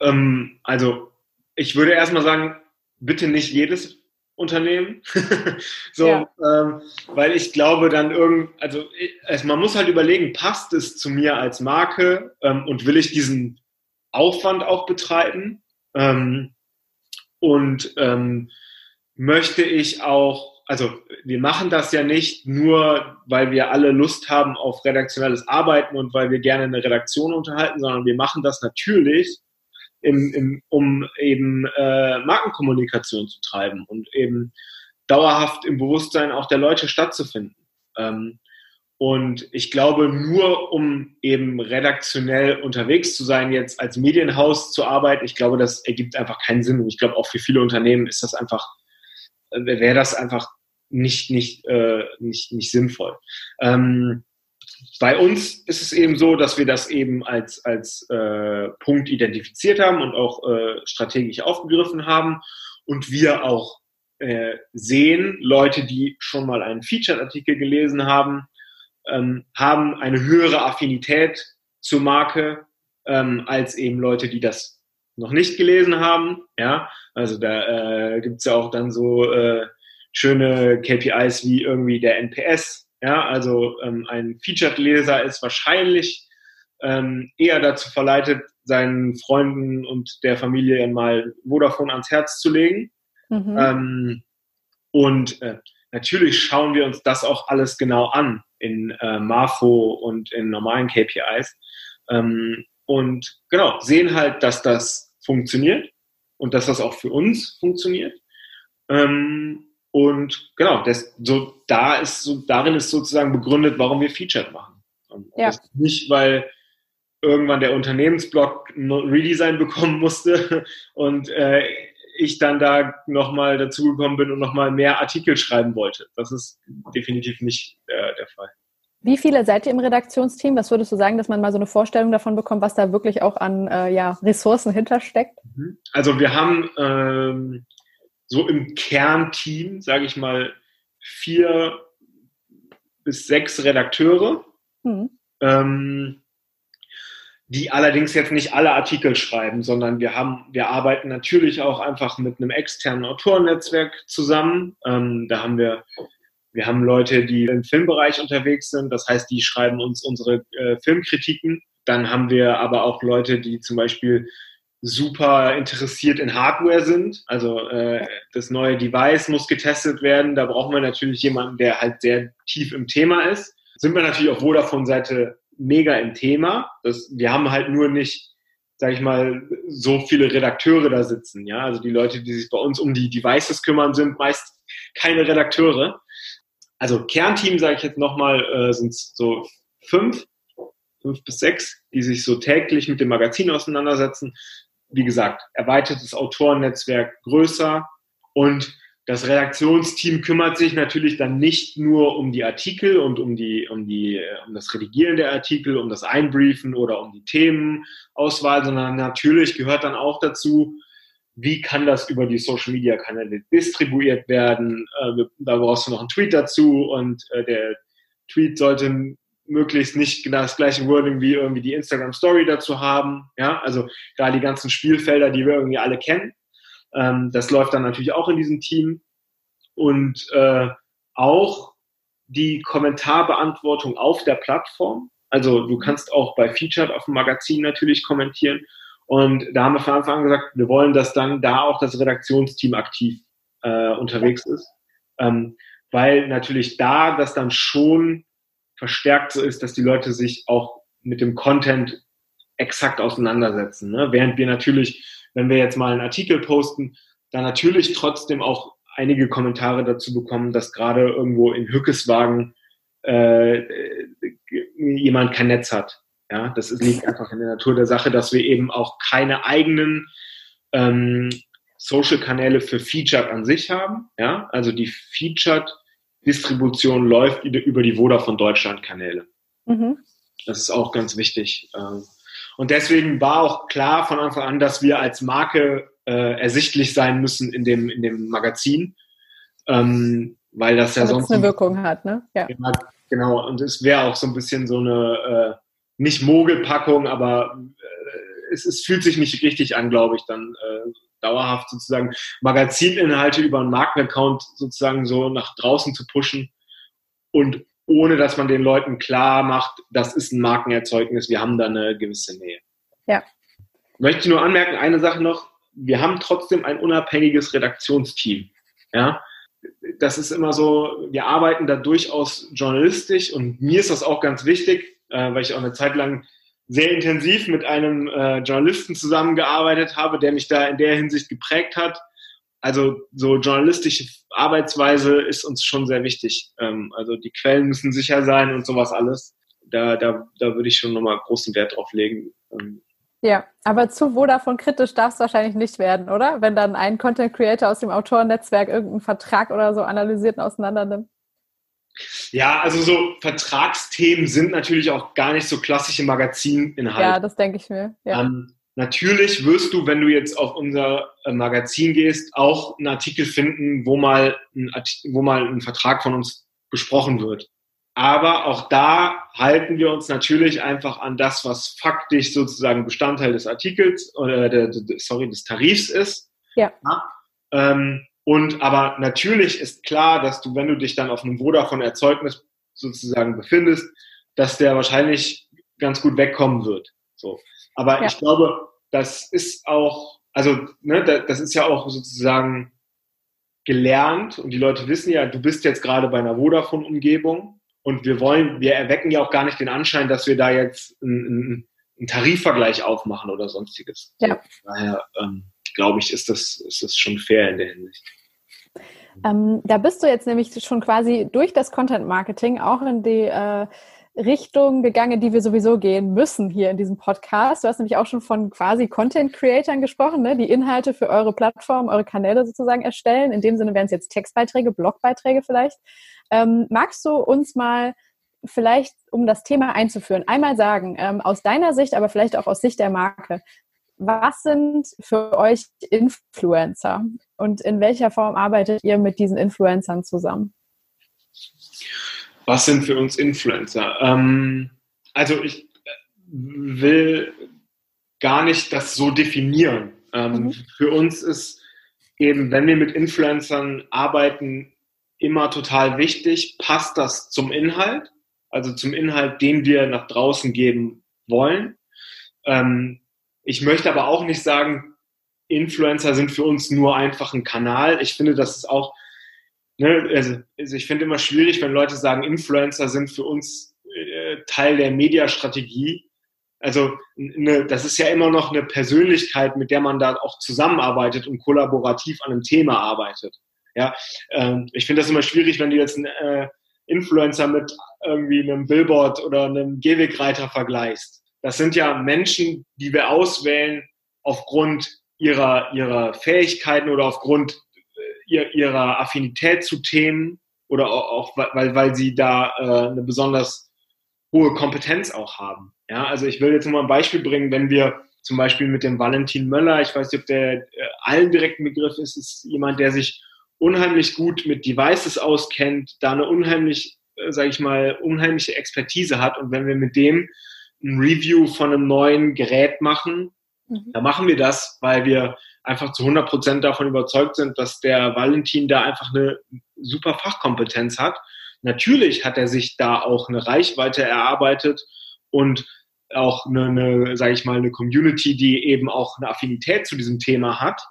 Ähm, also ich würde erstmal sagen, bitte nicht jedes Unternehmen. (laughs) so, ja. ähm, weil ich glaube dann irgend, also ich, man muss halt überlegen, passt es zu mir als Marke ähm, und will ich diesen Aufwand auch betreiben? Ähm, und ähm, möchte ich auch, also wir machen das ja nicht nur, weil wir alle Lust haben auf redaktionelles Arbeiten und weil wir gerne eine Redaktion unterhalten, sondern wir machen das natürlich, im, im, um eben äh, Markenkommunikation zu treiben und eben dauerhaft im Bewusstsein auch der Leute stattzufinden. Ähm, und ich glaube, nur um eben redaktionell unterwegs zu sein, jetzt als Medienhaus zu arbeiten, ich glaube, das ergibt einfach keinen Sinn. Und ich glaube, auch für viele Unternehmen ist das einfach, äh, wäre das einfach nicht, nicht, äh, nicht, nicht sinnvoll. Ähm, bei uns ist es eben so, dass wir das eben als, als äh, Punkt identifiziert haben und auch äh, strategisch aufgegriffen haben und wir auch äh, sehen, Leute, die schon mal einen Featured-Artikel gelesen haben, ähm, haben eine höhere Affinität zur Marke ähm, als eben Leute, die das noch nicht gelesen haben. Ja, also da äh, gibt es ja auch dann so äh, schöne KPIs wie irgendwie der NPS ja, also ähm, ein Featured-Leser ist wahrscheinlich ähm, eher dazu verleitet, seinen Freunden und der Familie mal Vodafone ans Herz zu legen. Mhm. Ähm, und äh, natürlich schauen wir uns das auch alles genau an in äh, Marfo und in normalen KPIs. Ähm, und genau, sehen halt, dass das funktioniert und dass das auch für uns funktioniert. Ähm, und genau, das, so, da ist so, darin ist sozusagen begründet, warum wir Featured machen. Ja. nicht, weil irgendwann der Unternehmensblog ein Redesign bekommen musste (laughs) und äh, ich dann da nochmal dazugekommen bin und nochmal mehr Artikel schreiben wollte. Das ist definitiv nicht äh, der Fall. Wie viele seid ihr im Redaktionsteam? Was würdest du sagen, dass man mal so eine Vorstellung davon bekommt, was da wirklich auch an äh, ja, Ressourcen hintersteckt? Mhm. Also wir haben ähm, so im Kernteam, sage ich mal, vier bis sechs Redakteure, mhm. ähm, die allerdings jetzt nicht alle Artikel schreiben, sondern wir haben, wir arbeiten natürlich auch einfach mit einem externen Autorennetzwerk zusammen. Ähm, da haben wir, wir haben Leute, die im Filmbereich unterwegs sind, das heißt, die schreiben uns unsere äh, Filmkritiken. Dann haben wir aber auch Leute, die zum Beispiel super interessiert in Hardware sind. Also äh, das neue Device muss getestet werden. Da brauchen wir natürlich jemanden, der halt sehr tief im Thema ist. Sind wir natürlich auf Vodafone-Seite mega im Thema. Das, wir haben halt nur nicht, sag ich mal, so viele Redakteure da sitzen. Ja, also die Leute, die sich bei uns um die Devices kümmern, sind meist keine Redakteure. Also Kernteam, sage ich jetzt nochmal, äh, sind so fünf, fünf bis sechs, die sich so täglich mit dem Magazin auseinandersetzen wie gesagt, erweitertes Autorennetzwerk größer und das Redaktionsteam kümmert sich natürlich dann nicht nur um die Artikel und um die, um die, um das Redigieren der Artikel, um das Einbriefen oder um die Themenauswahl, sondern natürlich gehört dann auch dazu, wie kann das über die Social Media Kanäle distribuiert werden? Äh, da brauchst du noch einen Tweet dazu und äh, der Tweet sollte möglichst nicht genau das gleiche Wording wie irgendwie die Instagram Story dazu haben. Ja, also da die ganzen Spielfelder, die wir irgendwie alle kennen. Ähm, das läuft dann natürlich auch in diesem Team. Und äh, auch die Kommentarbeantwortung auf der Plattform. Also du kannst auch bei Featured auf dem Magazin natürlich kommentieren. Und da haben wir von Anfang an gesagt, wir wollen, dass dann da auch das Redaktionsteam aktiv äh, unterwegs ist. Ähm, weil natürlich da das dann schon verstärkt so ist, dass die Leute sich auch mit dem Content exakt auseinandersetzen. Ne? Während wir natürlich, wenn wir jetzt mal einen Artikel posten, da natürlich trotzdem auch einige Kommentare dazu bekommen, dass gerade irgendwo in Hückeswagen äh, jemand kein Netz hat. Ja, das liegt einfach in der Natur der Sache, dass wir eben auch keine eigenen ähm, Social-Kanäle für Featured an sich haben. Ja, also die Featured Distribution läuft über die Vodafone Deutschland Kanäle. Mhm. Das ist auch ganz wichtig. Ähm, und deswegen war auch klar von Anfang an, dass wir als Marke äh, ersichtlich sein müssen in dem, in dem Magazin, ähm, weil das ja sonst eine Wirkung hat, ne? Ja. ja genau. Und es wäre auch so ein bisschen so eine äh, nicht Mogelpackung, aber äh, es, es fühlt sich nicht richtig an, glaube ich, dann äh, dauerhaft sozusagen Magazininhalte über einen Markenaccount sozusagen so nach draußen zu pushen und ohne dass man den Leuten klar macht, das ist ein Markenerzeugnis, wir haben da eine gewisse Nähe. Ja. Möchte ich nur anmerken, eine Sache noch, wir haben trotzdem ein unabhängiges Redaktionsteam. Ja, das ist immer so, wir arbeiten da durchaus journalistisch und mir ist das auch ganz wichtig, äh, weil ich auch eine Zeit lang sehr intensiv mit einem äh, Journalisten zusammengearbeitet habe, der mich da in der Hinsicht geprägt hat. Also so journalistische Arbeitsweise ist uns schon sehr wichtig. Ähm, also die Quellen müssen sicher sein und sowas alles. Da, da, da würde ich schon nochmal großen Wert drauf legen. Ähm, ja, aber zu Vodafone kritisch darf es wahrscheinlich nicht werden, oder? Wenn dann ein Content Creator aus dem Autorennetzwerk irgendeinen Vertrag oder so analysiert und auseinandernimmt. Ja, also so Vertragsthemen sind natürlich auch gar nicht so klassische Magazininhalte. Ja, das denke ich mir. Ja. Ähm, natürlich wirst du, wenn du jetzt auf unser äh, Magazin gehst, auch einen Artikel finden, wo mal ein, wo mal ein Vertrag von uns besprochen wird. Aber auch da halten wir uns natürlich einfach an das, was faktisch sozusagen Bestandteil des Artikels oder der, der, sorry, des Tarifs ist. Ja. ja? Ähm, und aber natürlich ist klar, dass du, wenn du dich dann auf einem Vodafone-Erzeugnis sozusagen befindest, dass der wahrscheinlich ganz gut wegkommen wird. So. Aber ja. ich glaube, das ist auch, also ne, das ist ja auch sozusagen gelernt und die Leute wissen ja, du bist jetzt gerade bei einer Vodafone-Umgebung und wir wollen, wir erwecken ja auch gar nicht den Anschein, dass wir da jetzt einen, einen Tarifvergleich aufmachen oder sonstiges. Ja. So, daher ähm, glaube ich, ist das, ist das schon fair in der Hinsicht. Ähm, da bist du jetzt nämlich schon quasi durch das Content Marketing auch in die äh, Richtung gegangen, die wir sowieso gehen müssen hier in diesem Podcast. Du hast nämlich auch schon von quasi Content Creatern gesprochen, ne? die Inhalte für eure Plattform, eure Kanäle sozusagen erstellen. In dem Sinne wären es jetzt Textbeiträge, Blogbeiträge vielleicht. Ähm, magst du uns mal vielleicht, um das Thema einzuführen, einmal sagen, ähm, aus deiner Sicht, aber vielleicht auch aus Sicht der Marke, was sind für euch Influencer und in welcher Form arbeitet ihr mit diesen Influencern zusammen? Was sind für uns Influencer? Ähm, also ich will gar nicht das so definieren. Ähm, mhm. Für uns ist eben, wenn wir mit Influencern arbeiten, immer total wichtig, passt das zum Inhalt, also zum Inhalt, den wir nach draußen geben wollen. Ähm, ich möchte aber auch nicht sagen, Influencer sind für uns nur einfach ein Kanal. Ich finde, das ist auch, ne, also, also ich finde immer schwierig, wenn Leute sagen, Influencer sind für uns äh, Teil der Mediastrategie. Also ne, das ist ja immer noch eine Persönlichkeit, mit der man da auch zusammenarbeitet und kollaborativ an einem Thema arbeitet. Ja, ähm, ich finde das immer schwierig, wenn du jetzt einen äh, Influencer mit irgendwie einem Billboard oder einem Gehwegreiter vergleichst. Das sind ja Menschen, die wir auswählen aufgrund ihrer, ihrer Fähigkeiten oder aufgrund äh, ihrer Affinität zu Themen oder auch, weil, weil sie da äh, eine besonders hohe Kompetenz auch haben. Ja, also ich will jetzt nur mal ein Beispiel bringen, wenn wir zum Beispiel mit dem Valentin Möller, ich weiß nicht, ob der äh, allen direkten Begriff ist, ist jemand, der sich unheimlich gut mit Devices auskennt, da eine unheimlich, sage ich mal, unheimliche Expertise hat. Und wenn wir mit dem ein Review von einem neuen Gerät machen, mhm. dann machen wir das, weil wir einfach zu 100 Prozent davon überzeugt sind, dass der Valentin da einfach eine super Fachkompetenz hat. Natürlich hat er sich da auch eine Reichweite erarbeitet und auch eine, eine sage ich mal, eine Community, die eben auch eine Affinität zu diesem Thema hat.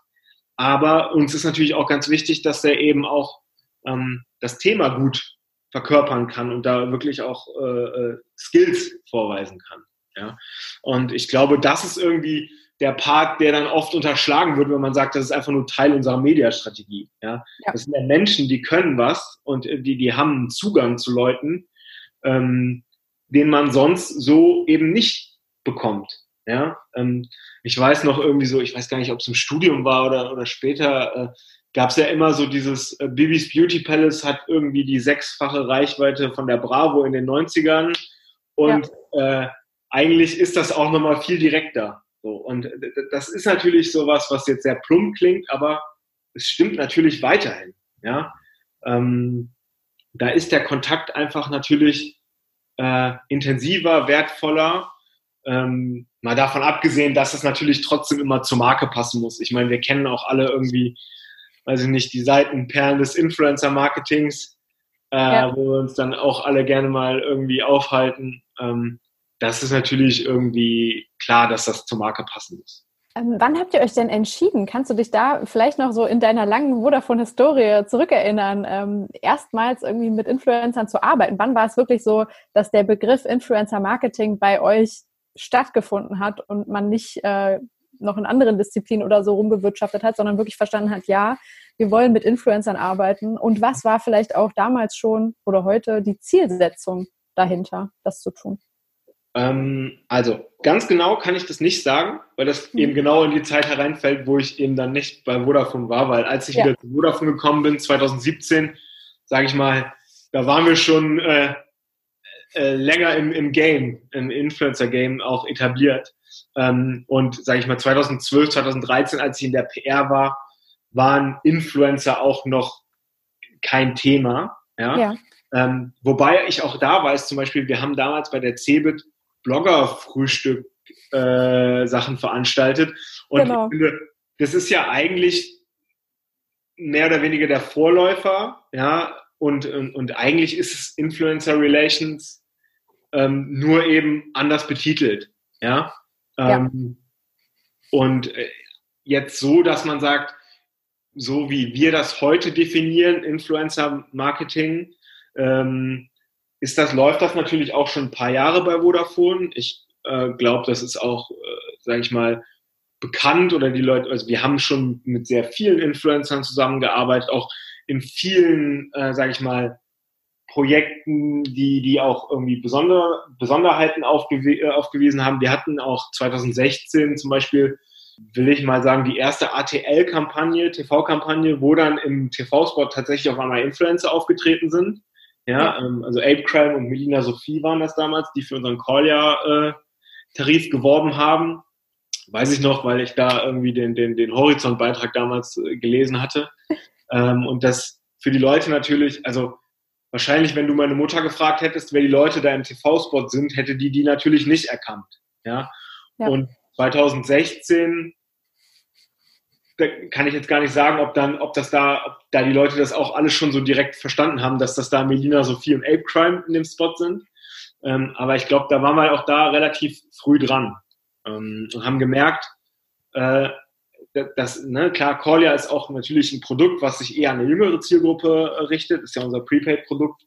Aber uns ist natürlich auch ganz wichtig, dass er eben auch ähm, das Thema gut verkörpern kann und da wirklich auch äh, äh, Skills vorweisen kann. Ja? Und ich glaube, das ist irgendwie der Part, der dann oft unterschlagen wird, wenn man sagt, das ist einfach nur Teil unserer Mediastrategie. Ja? ja. Das sind ja Menschen, die können was und äh, die, die haben einen Zugang zu Leuten, ähm, den man sonst so eben nicht bekommt. Ja, ähm, ich weiß noch irgendwie so, ich weiß gar nicht, ob es im Studium war oder, oder später, äh, gab es ja immer so dieses äh, Bibis Beauty Palace hat irgendwie die sechsfache Reichweite von der Bravo in den 90ern und ja. äh, eigentlich ist das auch nochmal viel direkter. So, und das ist natürlich sowas, was jetzt sehr plump klingt, aber es stimmt natürlich weiterhin. Ja, ähm, da ist der Kontakt einfach natürlich äh, intensiver, wertvoller ähm, mal davon abgesehen, dass es natürlich trotzdem immer zur Marke passen muss. Ich meine, wir kennen auch alle irgendwie, weiß ich nicht, die Seitenperlen des Influencer-Marketings, äh, ja. wo wir uns dann auch alle gerne mal irgendwie aufhalten. Ähm, das ist natürlich irgendwie klar, dass das zur Marke passen muss. Ähm, wann habt ihr euch denn entschieden? Kannst du dich da vielleicht noch so in deiner langen Vodafone-Historie zurückerinnern, ähm, erstmals irgendwie mit Influencern zu arbeiten? Wann war es wirklich so, dass der Begriff Influencer-Marketing bei euch stattgefunden hat und man nicht äh, noch in anderen Disziplinen oder so rumgewirtschaftet hat, sondern wirklich verstanden hat, ja, wir wollen mit Influencern arbeiten. Und was war vielleicht auch damals schon oder heute die Zielsetzung dahinter, das zu tun? Ähm, also ganz genau kann ich das nicht sagen, weil das mhm. eben genau in die Zeit hereinfällt, wo ich eben dann nicht bei Vodafone war, weil als ich ja. wieder zu Vodafone gekommen bin, 2017, sage ich mal, da waren wir schon äh, äh, länger im, im Game, im Influencer-Game auch etabliert. Ähm, und sage ich mal 2012, 2013, als ich in der PR war, waren Influencer auch noch kein Thema. Ja. ja. Ähm, wobei ich auch da weiß, zum Beispiel, wir haben damals bei der CeBIT Blogger-Frühstück äh, Sachen veranstaltet. Und genau. ich finde, das ist ja eigentlich mehr oder weniger der Vorläufer, ja, und, und, und eigentlich ist es Influencer Relations ähm, nur eben anders betitelt. Ja. Ähm, ja. Und äh, jetzt so, dass man sagt, so wie wir das heute definieren, Influencer Marketing, ähm, ist das, läuft das natürlich auch schon ein paar Jahre bei Vodafone. Ich äh, glaube, das ist auch, äh, sage ich mal, bekannt oder die Leute, also wir haben schon mit sehr vielen Influencern zusammengearbeitet, auch in vielen, äh, sage ich mal, Projekten, die, die auch irgendwie Besonder, Besonderheiten aufgew äh, aufgewiesen haben. Wir hatten auch 2016 zum Beispiel, will ich mal sagen, die erste ATL-Kampagne, TV-Kampagne, wo dann im TV-Spot tatsächlich auf einmal Influencer aufgetreten sind. Ja, ähm, also Ape Crime und Melina Sophie waren das damals, die für unseren Callja-Tarif äh, geworben haben. Weiß ich noch, weil ich da irgendwie den, den, den Horizont-Beitrag damals äh, gelesen hatte. (laughs) Ähm, und das für die Leute natürlich, also wahrscheinlich, wenn du meine Mutter gefragt hättest, wer die Leute da im TV-Spot sind, hätte die die natürlich nicht erkannt. Ja? ja. Und 2016 da kann ich jetzt gar nicht sagen, ob dann, ob das da, ob da die Leute das auch alles schon so direkt verstanden haben, dass das da Melina, Sophie und Ape Crime in dem Spot sind. Ähm, aber ich glaube, da waren wir auch da relativ früh dran. ähm, und haben gemerkt, äh, dass, ne, klar, Corlia ist auch natürlich ein Produkt, was sich eher an eine jüngere Zielgruppe äh, richtet, ist ja unser Prepaid-Produkt.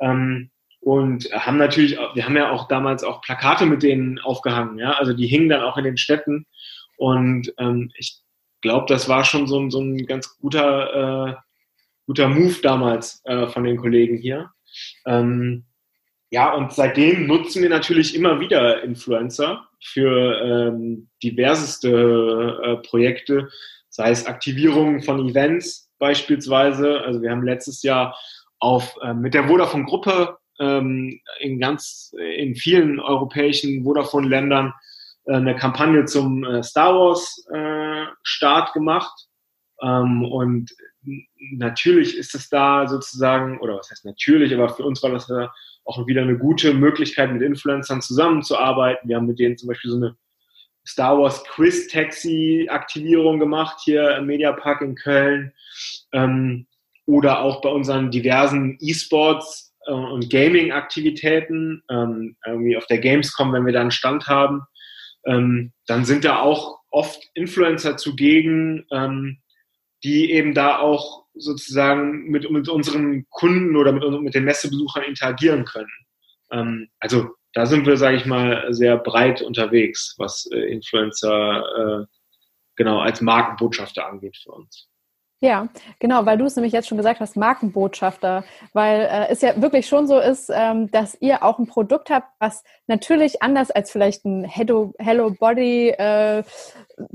Ähm, und haben natürlich, wir haben ja auch damals auch Plakate mit denen aufgehangen, ja, also die hingen dann auch in den Städten und ähm, ich glaube, das war schon so, so ein ganz guter, äh, guter Move damals äh, von den Kollegen hier. Ähm, ja, und seitdem nutzen wir natürlich immer wieder Influencer für ähm, diverseste äh, Projekte, sei es Aktivierungen von Events beispielsweise. Also wir haben letztes Jahr auf äh, mit der Vodafone Gruppe ähm, in ganz in vielen europäischen Vodafone Ländern äh, eine Kampagne zum äh, Star Wars äh, gemacht ähm, und natürlich ist es da sozusagen oder was heißt natürlich, aber für uns war das ja auch wieder eine gute Möglichkeit, mit Influencern zusammenzuarbeiten. Wir haben mit denen zum Beispiel so eine Star Wars Quiz Taxi Aktivierung gemacht hier im Mediapark in Köln ähm, oder auch bei unseren diversen E-Sports äh, und Gaming Aktivitäten ähm, irgendwie auf der Gamescom, wenn wir da einen Stand haben, ähm, dann sind da auch oft Influencer zugegen, ähm, die eben da auch sozusagen mit, mit unseren Kunden oder mit, mit den Messebesuchern interagieren können. Ähm, also da sind wir, sage ich mal, sehr breit unterwegs, was äh, Influencer äh, genau als Markenbotschafter angeht für uns. Ja, genau, weil du es nämlich jetzt schon gesagt hast, Markenbotschafter, weil äh, es ja wirklich schon so ist, ähm, dass ihr auch ein Produkt habt, was natürlich anders als vielleicht ein Hello, Hello Body, äh,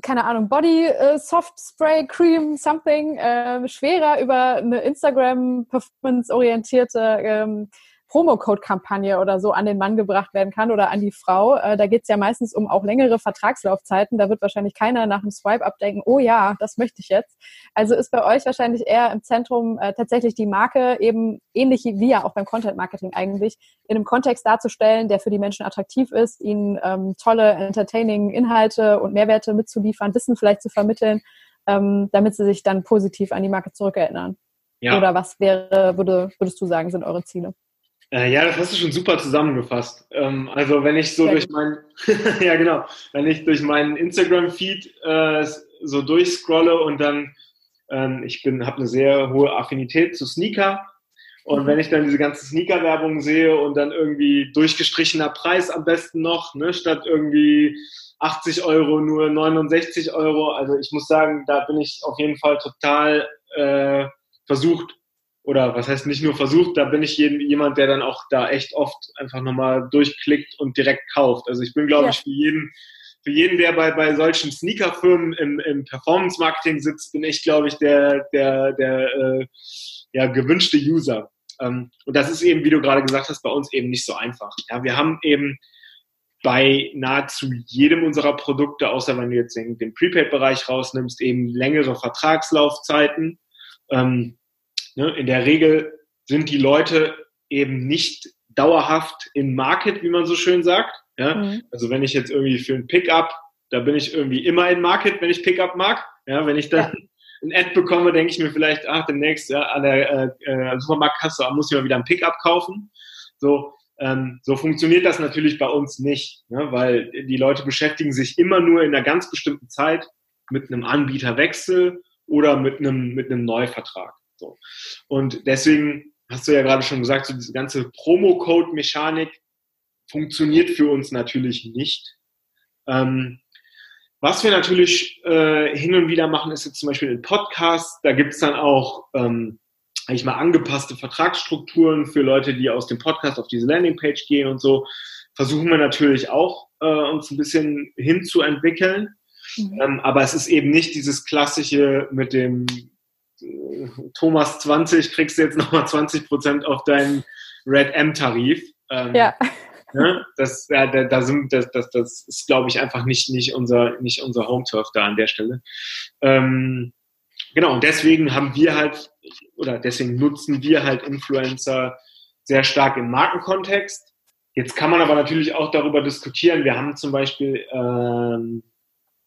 keine Ahnung, Body äh, Soft Spray Cream, something, äh, schwerer über eine Instagram Performance orientierte ähm, Promocode-Kampagne oder so an den Mann gebracht werden kann oder an die Frau. Äh, da geht es ja meistens um auch längere Vertragslaufzeiten. Da wird wahrscheinlich keiner nach einem Swipe-Up denken, oh ja, das möchte ich jetzt. Also ist bei euch wahrscheinlich eher im Zentrum äh, tatsächlich die Marke eben ähnlich wie ja auch beim Content-Marketing eigentlich, in einem Kontext darzustellen, der für die Menschen attraktiv ist, ihnen ähm, tolle, entertaining Inhalte und Mehrwerte mitzuliefern, Wissen vielleicht zu vermitteln, ähm, damit sie sich dann positiv an die Marke zurückerinnern. Ja. Oder was wäre, würde, würdest du sagen, sind eure Ziele? Äh, ja, das hast du schon super zusammengefasst. Ähm, also wenn ich so durch mein, (laughs) ja genau, wenn ich durch meinen Instagram-Feed äh, so durchscrolle und dann, ähm, ich bin, habe eine sehr hohe Affinität zu Sneaker und mhm. wenn ich dann diese ganze Sneaker-Werbung sehe und dann irgendwie durchgestrichener Preis am besten noch, ne, statt irgendwie 80 Euro nur 69 Euro, also ich muss sagen, da bin ich auf jeden Fall total äh, versucht oder was heißt nicht nur versucht, da bin ich jeden, jemand, der dann auch da echt oft einfach nochmal durchklickt und direkt kauft. Also ich bin, glaube ja. ich, für jeden, für jeden, der bei, bei solchen Sneakerfirmen im, im Performance-Marketing sitzt, bin ich, glaube ich, der, der, der äh, ja, gewünschte User. Ähm, und das ist eben, wie du gerade gesagt hast, bei uns eben nicht so einfach. Ja, wir haben eben bei nahezu jedem unserer Produkte, außer wenn du jetzt den, den Prepaid-Bereich rausnimmst, eben längere Vertragslaufzeiten. Ähm, Ne? In der Regel sind die Leute eben nicht dauerhaft in Market, wie man so schön sagt. Ja? Mhm. Also wenn ich jetzt irgendwie für ein Pickup, da bin ich irgendwie immer in Market, wenn ich Pickup mag. Ja, wenn ich dann ja. ein Ad bekomme, denke ich mir vielleicht, ach, demnächst ja, an der äh, äh Supermarktkasse muss ich mal wieder ein Pickup kaufen. So, ähm, so funktioniert das natürlich bei uns nicht, ne? weil die Leute beschäftigen sich immer nur in einer ganz bestimmten Zeit mit einem Anbieterwechsel oder mit einem, mit einem Neuvertrag. So. Und deswegen hast du ja gerade schon gesagt, so diese ganze Promo-Code-Mechanik funktioniert für uns natürlich nicht. Ähm, was wir natürlich äh, hin und wieder machen, ist jetzt zum Beispiel in Podcasts. Da gibt es dann auch ähm, eigentlich mal angepasste Vertragsstrukturen für Leute, die aus dem Podcast auf diese Landingpage gehen und so. Versuchen wir natürlich auch, äh, uns ein bisschen hinzuentwickeln. Mhm. Ähm, aber es ist eben nicht dieses klassische mit dem Thomas 20 kriegst du jetzt nochmal 20 Prozent auf deinen Red M-Tarif. Ähm, ja. Ne? Das, ja, da, sind, das, das, das ist, glaube ich, einfach nicht, nicht unser, nicht unser Home-Turf da an der Stelle. Ähm, genau, und deswegen haben wir halt, oder deswegen nutzen wir halt Influencer sehr stark im Markenkontext. Jetzt kann man aber natürlich auch darüber diskutieren. Wir haben zum Beispiel ähm,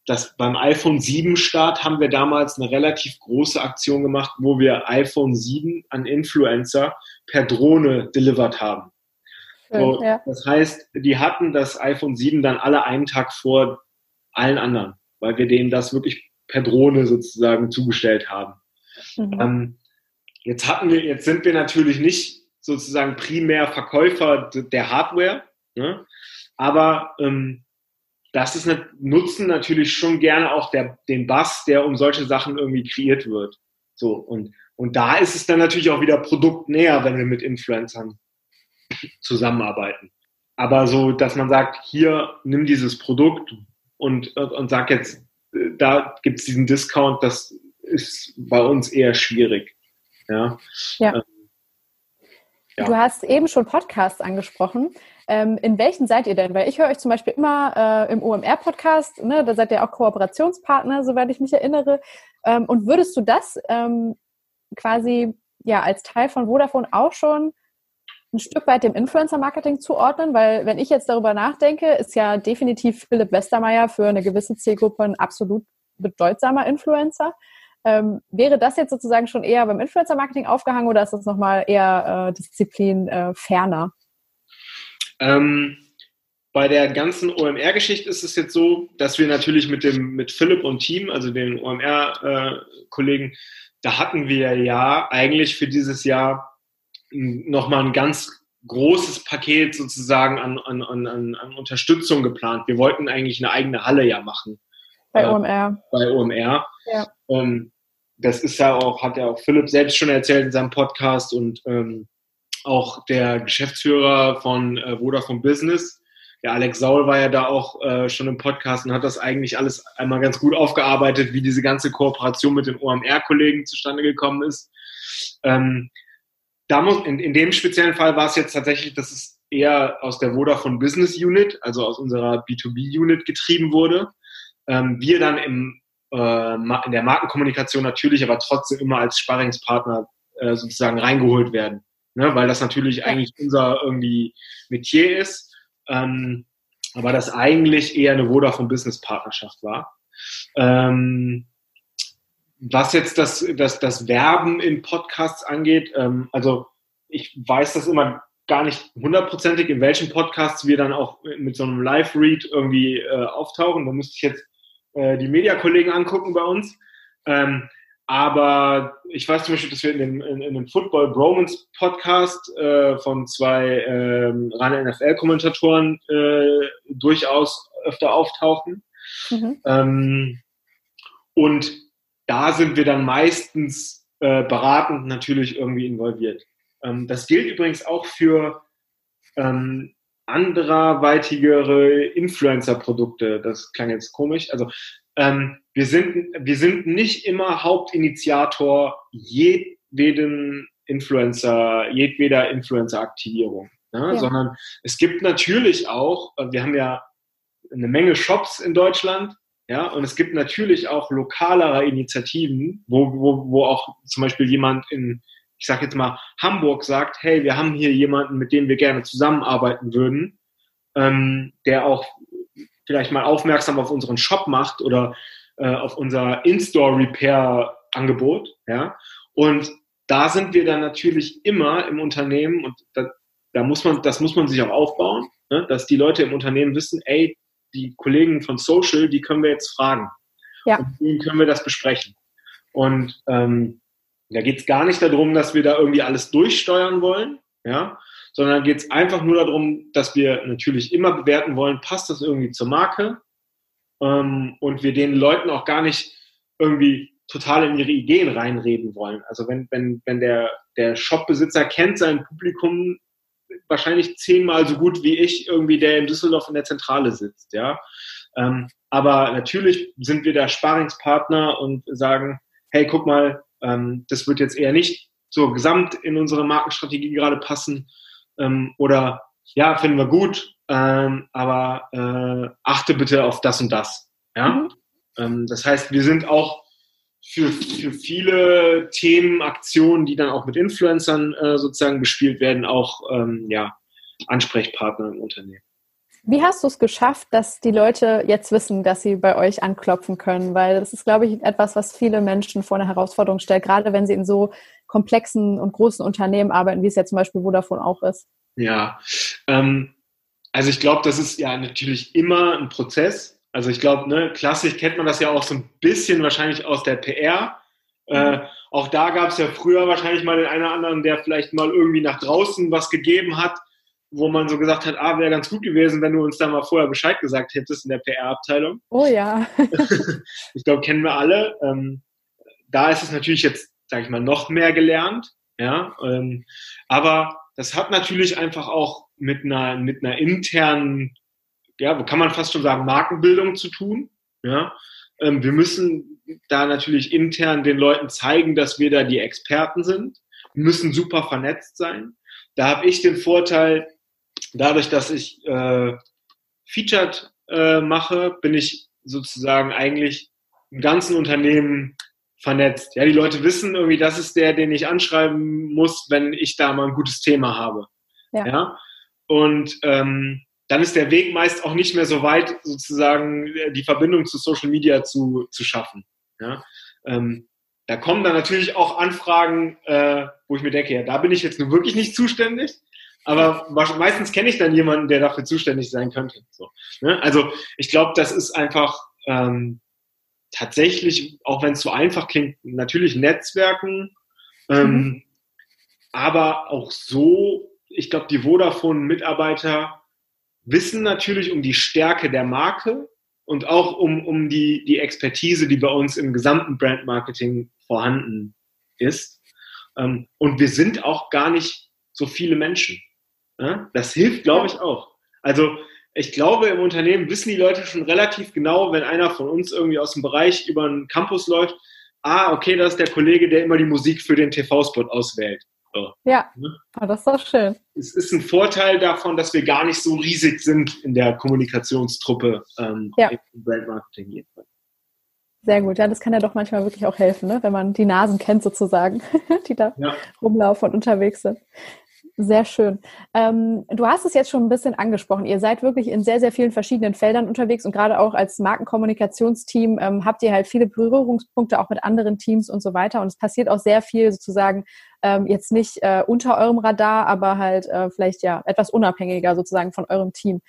das beim iPhone 7 Start haben wir damals eine relativ große Aktion gemacht, wo wir iPhone 7 an Influencer per Drohne delivered haben. Schön, so, ja. Das heißt, die hatten das iPhone 7 dann alle einen Tag vor allen anderen, weil wir denen das wirklich per Drohne sozusagen zugestellt haben. Mhm. Ähm, jetzt hatten wir, jetzt sind wir natürlich nicht sozusagen primär Verkäufer der Hardware, ne? aber ähm, das ist eine, nutzen natürlich schon gerne auch der, den Bass, der um solche Sachen irgendwie kreiert wird. So und und da ist es dann natürlich auch wieder produktnäher, wenn wir mit Influencern zusammenarbeiten. Aber so, dass man sagt, hier nimm dieses Produkt und und sag jetzt, da gibt es diesen Discount, das ist bei uns eher schwierig. Ja. ja. Ähm, ja. Du hast eben schon Podcasts angesprochen. Ähm, in welchen seid ihr denn? Weil ich höre euch zum Beispiel immer äh, im OMR-Podcast, ne? da seid ihr auch Kooperationspartner, soweit ich mich erinnere. Ähm, und würdest du das ähm, quasi ja als Teil von Vodafone auch schon ein Stück weit dem Influencer-Marketing zuordnen? Weil wenn ich jetzt darüber nachdenke, ist ja definitiv Philipp Westermeier für eine gewisse Zielgruppe ein absolut bedeutsamer Influencer. Ähm, wäre das jetzt sozusagen schon eher beim Influencer-Marketing aufgehangen oder ist das nochmal eher äh, Disziplin äh, ferner? Ähm, bei der ganzen OMR-Geschichte ist es jetzt so, dass wir natürlich mit dem mit Philipp und Team, also den OMR-Kollegen, äh, da hatten wir ja eigentlich für dieses Jahr nochmal ein ganz großes Paket sozusagen an, an, an, an Unterstützung geplant. Wir wollten eigentlich eine eigene Halle ja machen. Bei äh, OMR. Bei OMR. Ja. Ähm, das ist ja auch, hat ja auch Philipp selbst schon erzählt in seinem Podcast und ähm, auch der Geschäftsführer von äh, Vodafone Business, der Alex Saul war ja da auch äh, schon im Podcast und hat das eigentlich alles einmal ganz gut aufgearbeitet, wie diese ganze Kooperation mit den OMR-Kollegen zustande gekommen ist. Ähm, da muss, in, in dem speziellen Fall war es jetzt tatsächlich, dass es eher aus der Vodafone Business Unit, also aus unserer B2B-Unit getrieben wurde. Ähm, wir dann im, äh, in der Markenkommunikation natürlich aber trotzdem immer als Sparringspartner äh, sozusagen reingeholt werden ne, weil das natürlich ja. eigentlich unser irgendwie Metier ist, ähm, aber das eigentlich eher eine Vodafone Business Partnerschaft war. Ähm, was jetzt das, das, das Werben in Podcasts angeht, ähm, also ich weiß das immer gar nicht hundertprozentig, in welchen Podcasts wir dann auch mit so einem Live-Read irgendwie äh, auftauchen. Da müsste ich jetzt äh, die Mediakollegen angucken bei uns. Ähm, aber ich weiß zum Beispiel, dass wir in dem, in, in dem Football Bromance Podcast äh, von zwei ähm, reine NFL-Kommentatoren äh, durchaus öfter auftauchen. Mhm. Ähm, und da sind wir dann meistens äh, beratend natürlich irgendwie involviert. Ähm, das gilt übrigens auch für ähm, anderweitigere Influencer-Produkte. Das klang jetzt komisch. Also ähm, wir, sind, wir sind nicht immer Hauptinitiator jedweden Influencer, jedweder Influencer-Aktivierung, ne? ja. sondern es gibt natürlich auch, äh, wir haben ja eine Menge Shops in Deutschland, ja, und es gibt natürlich auch lokalere Initiativen, wo, wo, wo auch zum Beispiel jemand in, ich sag jetzt mal, Hamburg sagt, hey, wir haben hier jemanden, mit dem wir gerne zusammenarbeiten würden, ähm, der auch vielleicht mal aufmerksam auf unseren Shop macht oder äh, auf unser In-Store-Repair-Angebot. Ja? Und da sind wir dann natürlich immer im Unternehmen und da, da muss man, das muss man sich auch aufbauen, ne? dass die Leute im Unternehmen wissen, ey, die Kollegen von Social, die können wir jetzt fragen. Ja. Und denen können wir das besprechen. Und ähm, da geht es gar nicht darum, dass wir da irgendwie alles durchsteuern wollen, ja, sondern geht es einfach nur darum, dass wir natürlich immer bewerten wollen, passt das irgendwie zur Marke ähm, und wir den Leuten auch gar nicht irgendwie total in ihre Ideen reinreden wollen. Also wenn, wenn, wenn der, der Shopbesitzer kennt sein Publikum wahrscheinlich zehnmal so gut wie ich, irgendwie, der in Düsseldorf in der Zentrale sitzt, ja. Ähm, aber natürlich sind wir der Sparingspartner und sagen, hey, guck mal, ähm, das wird jetzt eher nicht so gesamt in unsere Markenstrategie gerade passen ähm, oder ja, finden wir gut, ähm, aber äh, achte bitte auf das und das. Ja? Mhm. Ähm, das heißt, wir sind auch für, für viele Themen, Aktionen, die dann auch mit Influencern äh, sozusagen bespielt werden, auch ähm, ja, Ansprechpartner im Unternehmen. Wie hast du es geschafft, dass die Leute jetzt wissen, dass sie bei euch anklopfen können? Weil das ist, glaube ich, etwas, was viele Menschen vor eine Herausforderung stellt, gerade wenn sie in so komplexen und großen Unternehmen arbeiten, wie es ja zum Beispiel Vodafone auch ist. Ja, ähm, also ich glaube, das ist ja natürlich immer ein Prozess. Also ich glaube, ne, klassisch kennt man das ja auch so ein bisschen wahrscheinlich aus der PR. Äh, auch da gab es ja früher wahrscheinlich mal den einen oder anderen, der vielleicht mal irgendwie nach draußen was gegeben hat, wo man so gesagt hat, ah, wäre ganz gut gewesen, wenn du uns da mal vorher Bescheid gesagt hättest in der PR-Abteilung. Oh ja. (laughs) ich glaube, kennen wir alle. Ähm, da ist es natürlich jetzt, sage ich mal, noch mehr gelernt. Ja, ähm, aber das hat natürlich einfach auch mit einer, mit einer internen, ja, kann man fast schon sagen, Markenbildung zu tun. Ja, ähm, wir müssen da natürlich intern den Leuten zeigen, dass wir da die Experten sind, wir müssen super vernetzt sein. Da habe ich den Vorteil, dadurch, dass ich äh, Featured äh, mache, bin ich sozusagen eigentlich im ganzen Unternehmen vernetzt. Ja, die Leute wissen irgendwie, das ist der, den ich anschreiben muss, wenn ich da mal ein gutes Thema habe. Ja. ja? Und ähm, dann ist der Weg meist auch nicht mehr so weit, sozusagen die Verbindung zu Social Media zu, zu schaffen. Ja? Ähm, da kommen dann natürlich auch Anfragen, äh, wo ich mir denke, ja, da bin ich jetzt nur wirklich nicht zuständig. Aber meistens kenne ich dann jemanden, der dafür zuständig sein könnte. So, ne? Also ich glaube, das ist einfach ähm, tatsächlich, auch wenn es so einfach klingt, natürlich Netzwerken, ähm, mhm. aber auch so, ich glaube, die Vodafone-Mitarbeiter wissen natürlich um die Stärke der Marke und auch um, um die, die Expertise, die bei uns im gesamten Brandmarketing vorhanden ist. Ähm, und wir sind auch gar nicht so viele Menschen. Ja? Das hilft, glaube ich, auch. Also ich glaube, im Unternehmen wissen die Leute schon relativ genau, wenn einer von uns irgendwie aus dem Bereich über einen Campus läuft, ah, okay, das ist der Kollege, der immer die Musik für den TV-Spot auswählt. So. Ja, ne? oh, das ist doch schön. Es ist ein Vorteil davon, dass wir gar nicht so riesig sind in der Kommunikationstruppe ähm, ja. im Brandmarketing jedenfalls. Sehr gut, ja, das kann ja doch manchmal wirklich auch helfen, ne? wenn man die Nasen kennt sozusagen, (laughs) die da ja. rumlaufen und unterwegs sind. Sehr schön. Ähm, du hast es jetzt schon ein bisschen angesprochen. Ihr seid wirklich in sehr, sehr vielen verschiedenen Feldern unterwegs und gerade auch als Markenkommunikationsteam ähm, habt ihr halt viele Berührungspunkte auch mit anderen Teams und so weiter. Und es passiert auch sehr viel sozusagen ähm, jetzt nicht äh, unter eurem Radar, aber halt äh, vielleicht ja etwas unabhängiger sozusagen von eurem Team.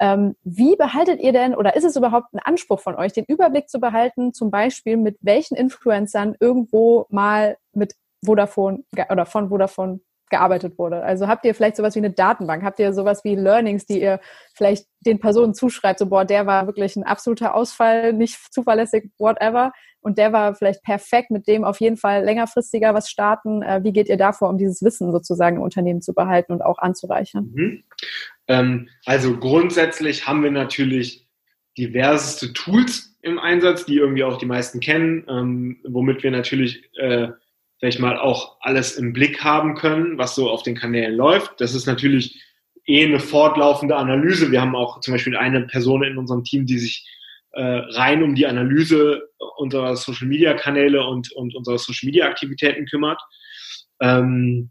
Ähm, wie behaltet ihr denn oder ist es überhaupt ein Anspruch von euch, den Überblick zu behalten, zum Beispiel mit welchen Influencern irgendwo mal mit Vodafone oder von Vodafone gearbeitet wurde. Also habt ihr vielleicht sowas wie eine Datenbank? Habt ihr sowas wie Learnings, die ihr vielleicht den Personen zuschreibt, so boah, der war wirklich ein absoluter Ausfall, nicht zuverlässig, whatever. Und der war vielleicht perfekt, mit dem auf jeden Fall längerfristiger was starten. Äh, wie geht ihr davor, um dieses Wissen sozusagen im Unternehmen zu behalten und auch anzureichern? Mhm. Ähm, also grundsätzlich haben wir natürlich diverseste Tools im Einsatz, die irgendwie auch die meisten kennen, ähm, womit wir natürlich äh, ich mal, auch alles im Blick haben können, was so auf den Kanälen läuft. Das ist natürlich eh eine fortlaufende Analyse. Wir haben auch zum Beispiel eine Person in unserem Team, die sich äh, rein um die Analyse unserer Social Media Kanäle und, und unserer Social Media Aktivitäten kümmert. Ähm,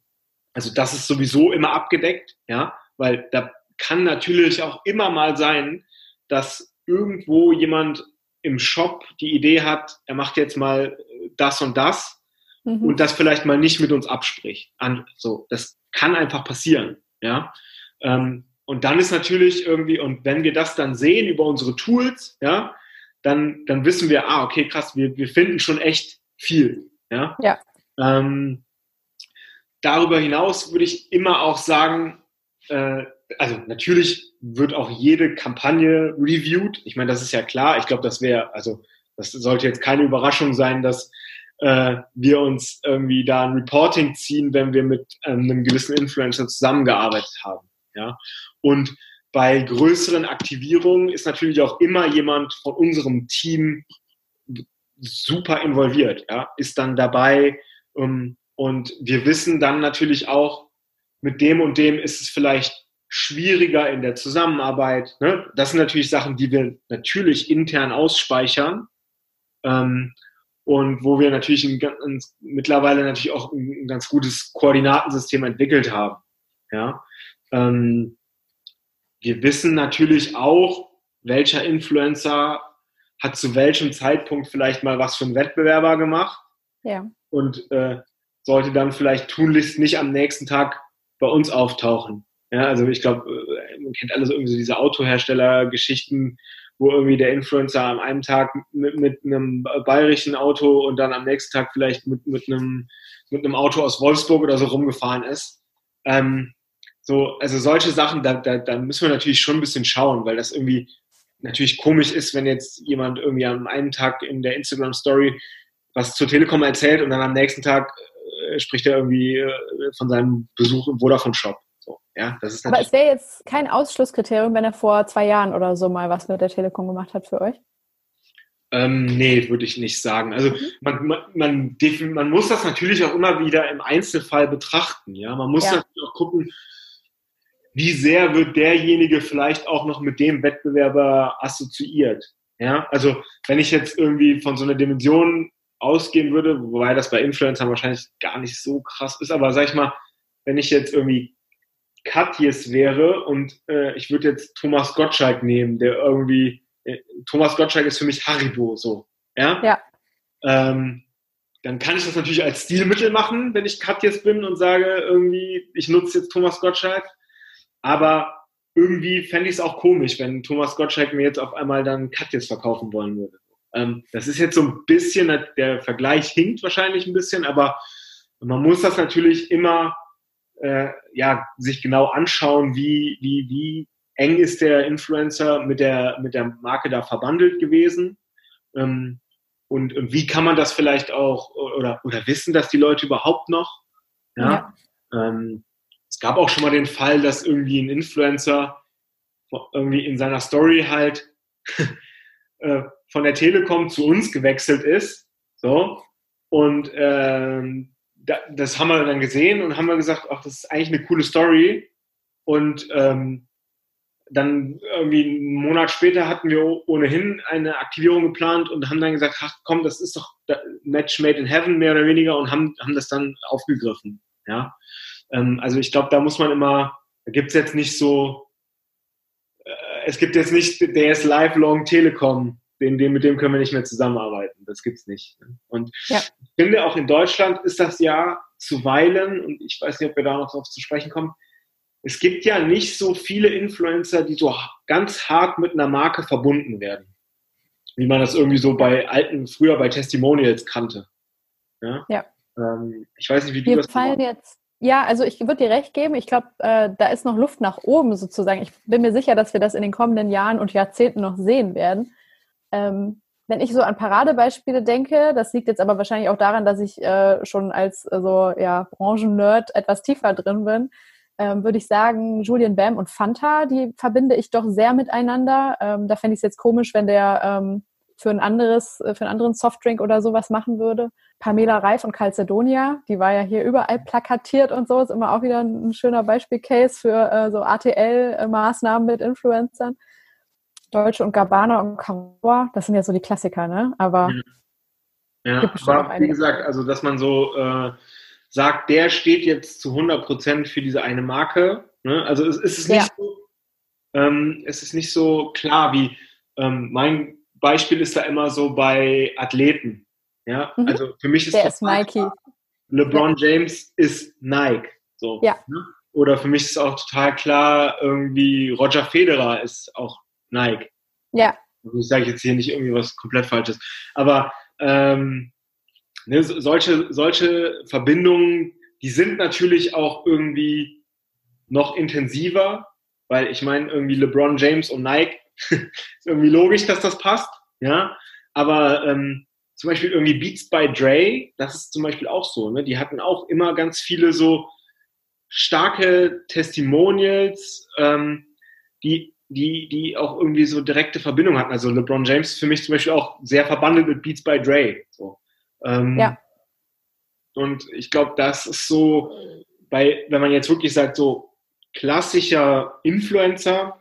also das ist sowieso immer abgedeckt, ja, weil da kann natürlich auch immer mal sein, dass irgendwo jemand im Shop die Idee hat, er macht jetzt mal das und das mhm. und das vielleicht mal nicht mit uns abspricht. An, so, das kann einfach passieren, ja. Ähm, und dann ist natürlich irgendwie, und wenn wir das dann sehen über unsere Tools, ja, dann, dann wissen wir, ah, okay, krass, wir, wir finden schon echt viel, ja. ja. Ähm, darüber hinaus würde ich immer auch sagen, äh, also natürlich wird auch jede Kampagne reviewed. Ich meine, das ist ja klar. Ich glaube, das wäre, also das sollte jetzt keine Überraschung sein, dass äh, wir uns irgendwie da ein Reporting ziehen, wenn wir mit ähm, einem gewissen Influencer zusammengearbeitet haben. Ja? Und bei größeren Aktivierungen ist natürlich auch immer jemand von unserem Team super involviert, ja? ist dann dabei ähm, und wir wissen dann natürlich auch, mit dem und dem ist es vielleicht schwieriger in der Zusammenarbeit. Ne? Das sind natürlich Sachen, die wir natürlich intern ausspeichern. Ähm, und wo wir natürlich ein, ein, mittlerweile natürlich auch ein, ganz gutes Koordinatensystem entwickelt haben. Ja, ähm, wir wissen natürlich auch, welcher Influencer hat zu welchem Zeitpunkt vielleicht mal was für einen Wettbewerber gemacht. Ja. Und äh, sollte dann vielleicht tunlichst nicht am nächsten Tag bei uns auftauchen. Ja, also ich glaube, äh, man kennt alles irgendwie so diese Autohersteller-Geschichten, wo irgendwie der Influencer am einem Tag mit, mit einem bayerischen Auto und dann am nächsten Tag vielleicht mit, mit, einem, mit einem Auto aus Wolfsburg oder so rumgefahren ist. Ähm, so, also solche Sachen, da, da, da müssen wir natürlich schon ein bisschen schauen, weil das irgendwie natürlich komisch ist, wenn jetzt jemand irgendwie am einen Tag in der Instagram Story was zur Telekom erzählt und dann am nächsten Tag äh, spricht er irgendwie äh, von seinem Besuch im Vodafone Shop. Ja, das ist Aber es wäre jetzt kein Ausschlusskriterium, wenn er vor zwei Jahren oder so mal was mit der Telekom gemacht hat für euch? Ähm, nee, würde ich nicht sagen. Also mhm. man, man, man, man, muss das natürlich auch immer wieder im Einzelfall betrachten. Ja, man muss ja. natürlich auch gucken, wie sehr wird derjenige vielleicht auch noch mit dem Wettbewerber assoziiert. Ja, also wenn ich jetzt irgendwie von so einer Dimension ausgehen würde, wobei das bei Influencern wahrscheinlich gar nicht so krass ist, aber sag ich mal, wenn ich jetzt irgendwie Katjes wäre und äh, ich würde jetzt Thomas Gottschalk nehmen, der irgendwie, äh, Thomas Gottschalk ist für mich Haribo, so, ja? Ja. Ähm, dann kann ich das natürlich als Stilmittel machen, wenn ich Katjes bin und sage irgendwie, ich nutze jetzt Thomas Gottschalk. Aber irgendwie fände ich es auch komisch, wenn Thomas Gottschalk mir jetzt auf einmal dann Katjes verkaufen wollen würde. Ähm, das ist jetzt so ein bisschen, der Vergleich hinkt wahrscheinlich ein bisschen, aber man muss das natürlich immer äh, ja, sich genau anschauen, wie, wie, wie eng ist der Influencer mit der, mit der Marke da verbandelt gewesen. Ähm, und, und wie kann man das vielleicht auch oder, oder wissen das die Leute überhaupt noch? Ja. ja. Ähm, es gab auch schon mal den Fall, dass irgendwie ein Influencer irgendwie in seiner Story halt (laughs) äh, von der Telekom zu uns gewechselt ist. So. Und ähm, das haben wir dann gesehen und haben wir gesagt, ach, das ist eigentlich eine coole Story. Und ähm, dann irgendwie einen Monat später hatten wir ohnehin eine Aktivierung geplant und haben dann gesagt, ach komm, das ist doch Match made in heaven mehr oder weniger und haben, haben das dann aufgegriffen. Ja. Ähm, also ich glaube, da muss man immer, da gibt es jetzt nicht so, äh, es gibt jetzt nicht, der ist lifelong Telekom, den, den, mit dem können wir nicht mehr zusammenarbeiten. Das gibt's nicht. Und ja. ich finde, auch in Deutschland ist das ja zuweilen, und ich weiß nicht, ob wir da noch drauf zu sprechen kommen, es gibt ja nicht so viele Influencer, die so ganz hart mit einer Marke verbunden werden. Wie man das irgendwie so bei alten, früher bei Testimonials kannte. Ja. ja. Ähm, ich weiß nicht, wie du Wir das fallen jetzt ja, also ich würde dir recht geben. Ich glaube, äh, da ist noch Luft nach oben sozusagen. Ich bin mir sicher, dass wir das in den kommenden Jahren und Jahrzehnten noch sehen werden. Ähm, wenn ich so an Paradebeispiele denke, das liegt jetzt aber wahrscheinlich auch daran, dass ich äh, schon als äh, so ja, Branchen-Nerd etwas tiefer drin bin, ähm, würde ich sagen, Julian Bam und Fanta, die verbinde ich doch sehr miteinander. Ähm, da fände ich es jetzt komisch, wenn der ähm, für ein anderes, äh, für einen anderen Softdrink oder sowas machen würde. Pamela Reif und Calcedonia, die war ja hier überall plakatiert und so, ist immer auch wieder ein schöner Beispielcase für äh, so ATL-Maßnahmen mit Influencern. Deutsche und Gabbana und Kawa, das sind ja so die Klassiker, ne? Aber ja, aber wie gesagt, also dass man so äh, sagt, der steht jetzt zu 100 Prozent für diese eine Marke. Ne? Also es, es ist nicht ja. so, ähm, es ist nicht so klar wie ähm, mein Beispiel ist da immer so bei Athleten. Ja, mhm. also für mich ist der ist Nike. LeBron ja. James ist Nike. So. Ja. Ne? Oder für mich ist auch total klar, irgendwie Roger Federer ist auch Nike. Ja. Also ich sage jetzt hier nicht irgendwie was komplett Falsches. Aber ähm, ne, solche, solche Verbindungen, die sind natürlich auch irgendwie noch intensiver, weil ich meine, irgendwie LeBron James und Nike (laughs) ist irgendwie logisch, dass das passt, ja. Aber ähm, zum Beispiel irgendwie Beats by Dre, das ist zum Beispiel auch so, ne? Die hatten auch immer ganz viele so starke Testimonials, ähm, die, die, die auch irgendwie so direkte Verbindung hatten. Also LeBron James ist für mich zum Beispiel auch sehr verbandelt mit Beats by Dre. So. Ähm, ja. Und ich glaube, das ist so, bei, wenn man jetzt wirklich sagt, so klassischer Influencer,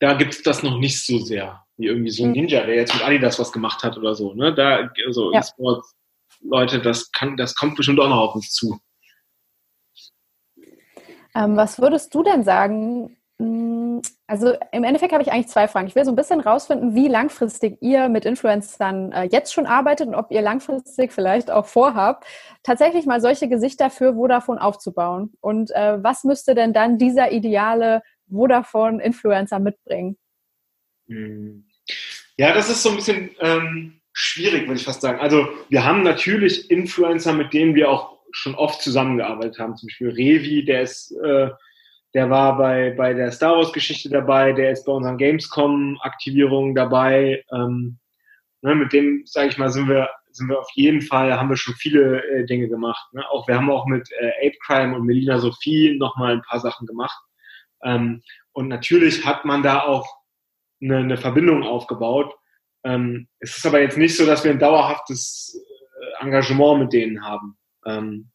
da gibt es das noch nicht so sehr, wie irgendwie so ein mhm. Ninja, der jetzt mit Adidas was gemacht hat oder so. Ne? Da, also ja. E-Sports, Leute, das kann, das kommt bestimmt auch noch auf uns zu. Ähm, was würdest du denn sagen? Also im Endeffekt habe ich eigentlich zwei Fragen. Ich will so ein bisschen rausfinden, wie langfristig ihr mit Influencern äh, jetzt schon arbeitet und ob ihr langfristig vielleicht auch vorhabt, tatsächlich mal solche Gesichter für Vodafone aufzubauen. Und äh, was müsste denn dann dieser ideale Vodafone-Influencer mitbringen? Hm. Ja, das ist so ein bisschen ähm, schwierig, würde ich fast sagen. Also wir haben natürlich Influencer, mit denen wir auch schon oft zusammengearbeitet haben. Zum Beispiel Revi, der ist, äh, der war bei, bei der Star Wars Geschichte dabei, der ist bei unseren Gamescom-Aktivierungen dabei. Ähm, ne, mit dem, sage ich mal, sind wir sind wir auf jeden Fall, haben wir schon viele äh, Dinge gemacht. Ne? Auch wir haben auch mit äh, Ape Crime und Melina Sophie nochmal ein paar Sachen gemacht. Ähm, und natürlich hat man da auch eine, eine Verbindung aufgebaut. Ähm, es ist aber jetzt nicht so, dass wir ein dauerhaftes äh, Engagement mit denen haben. Ähm,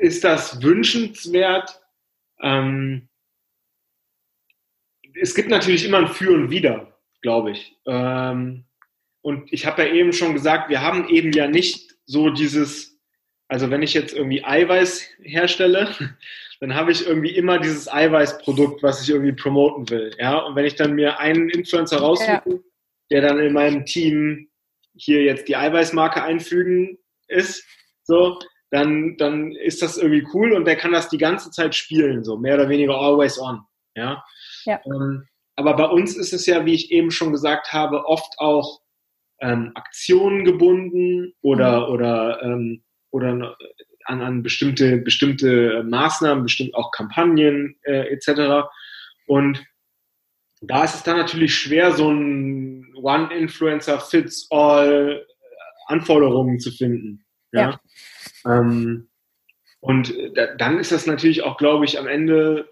ist das wünschenswert? Ähm, es gibt natürlich immer ein Für und Wider, glaube ich. Ähm, und ich habe ja eben schon gesagt, wir haben eben ja nicht so dieses, also wenn ich jetzt irgendwie Eiweiß herstelle, (laughs) dann habe ich irgendwie immer dieses Eiweißprodukt, was ich irgendwie promoten will. Ja, und wenn ich dann mir einen Influencer raussuche, ja. der dann in meinem Team hier jetzt die Eiweißmarke einfügen ist, so, dann, dann ist das irgendwie cool und der kann das die ganze Zeit spielen, so mehr oder weniger always on. Ja. ja. Ähm, aber bei uns ist es ja, wie ich eben schon gesagt habe, oft auch ähm, Aktionen gebunden oder, mhm. oder, ähm, oder an, an bestimmte, bestimmte Maßnahmen, bestimmt auch Kampagnen äh, etc. Und da ist es dann natürlich schwer, so ein One-Influencer-Fits-All Anforderungen zu finden. Ja. ja. Ähm, und da, dann ist das natürlich auch, glaube ich, am Ende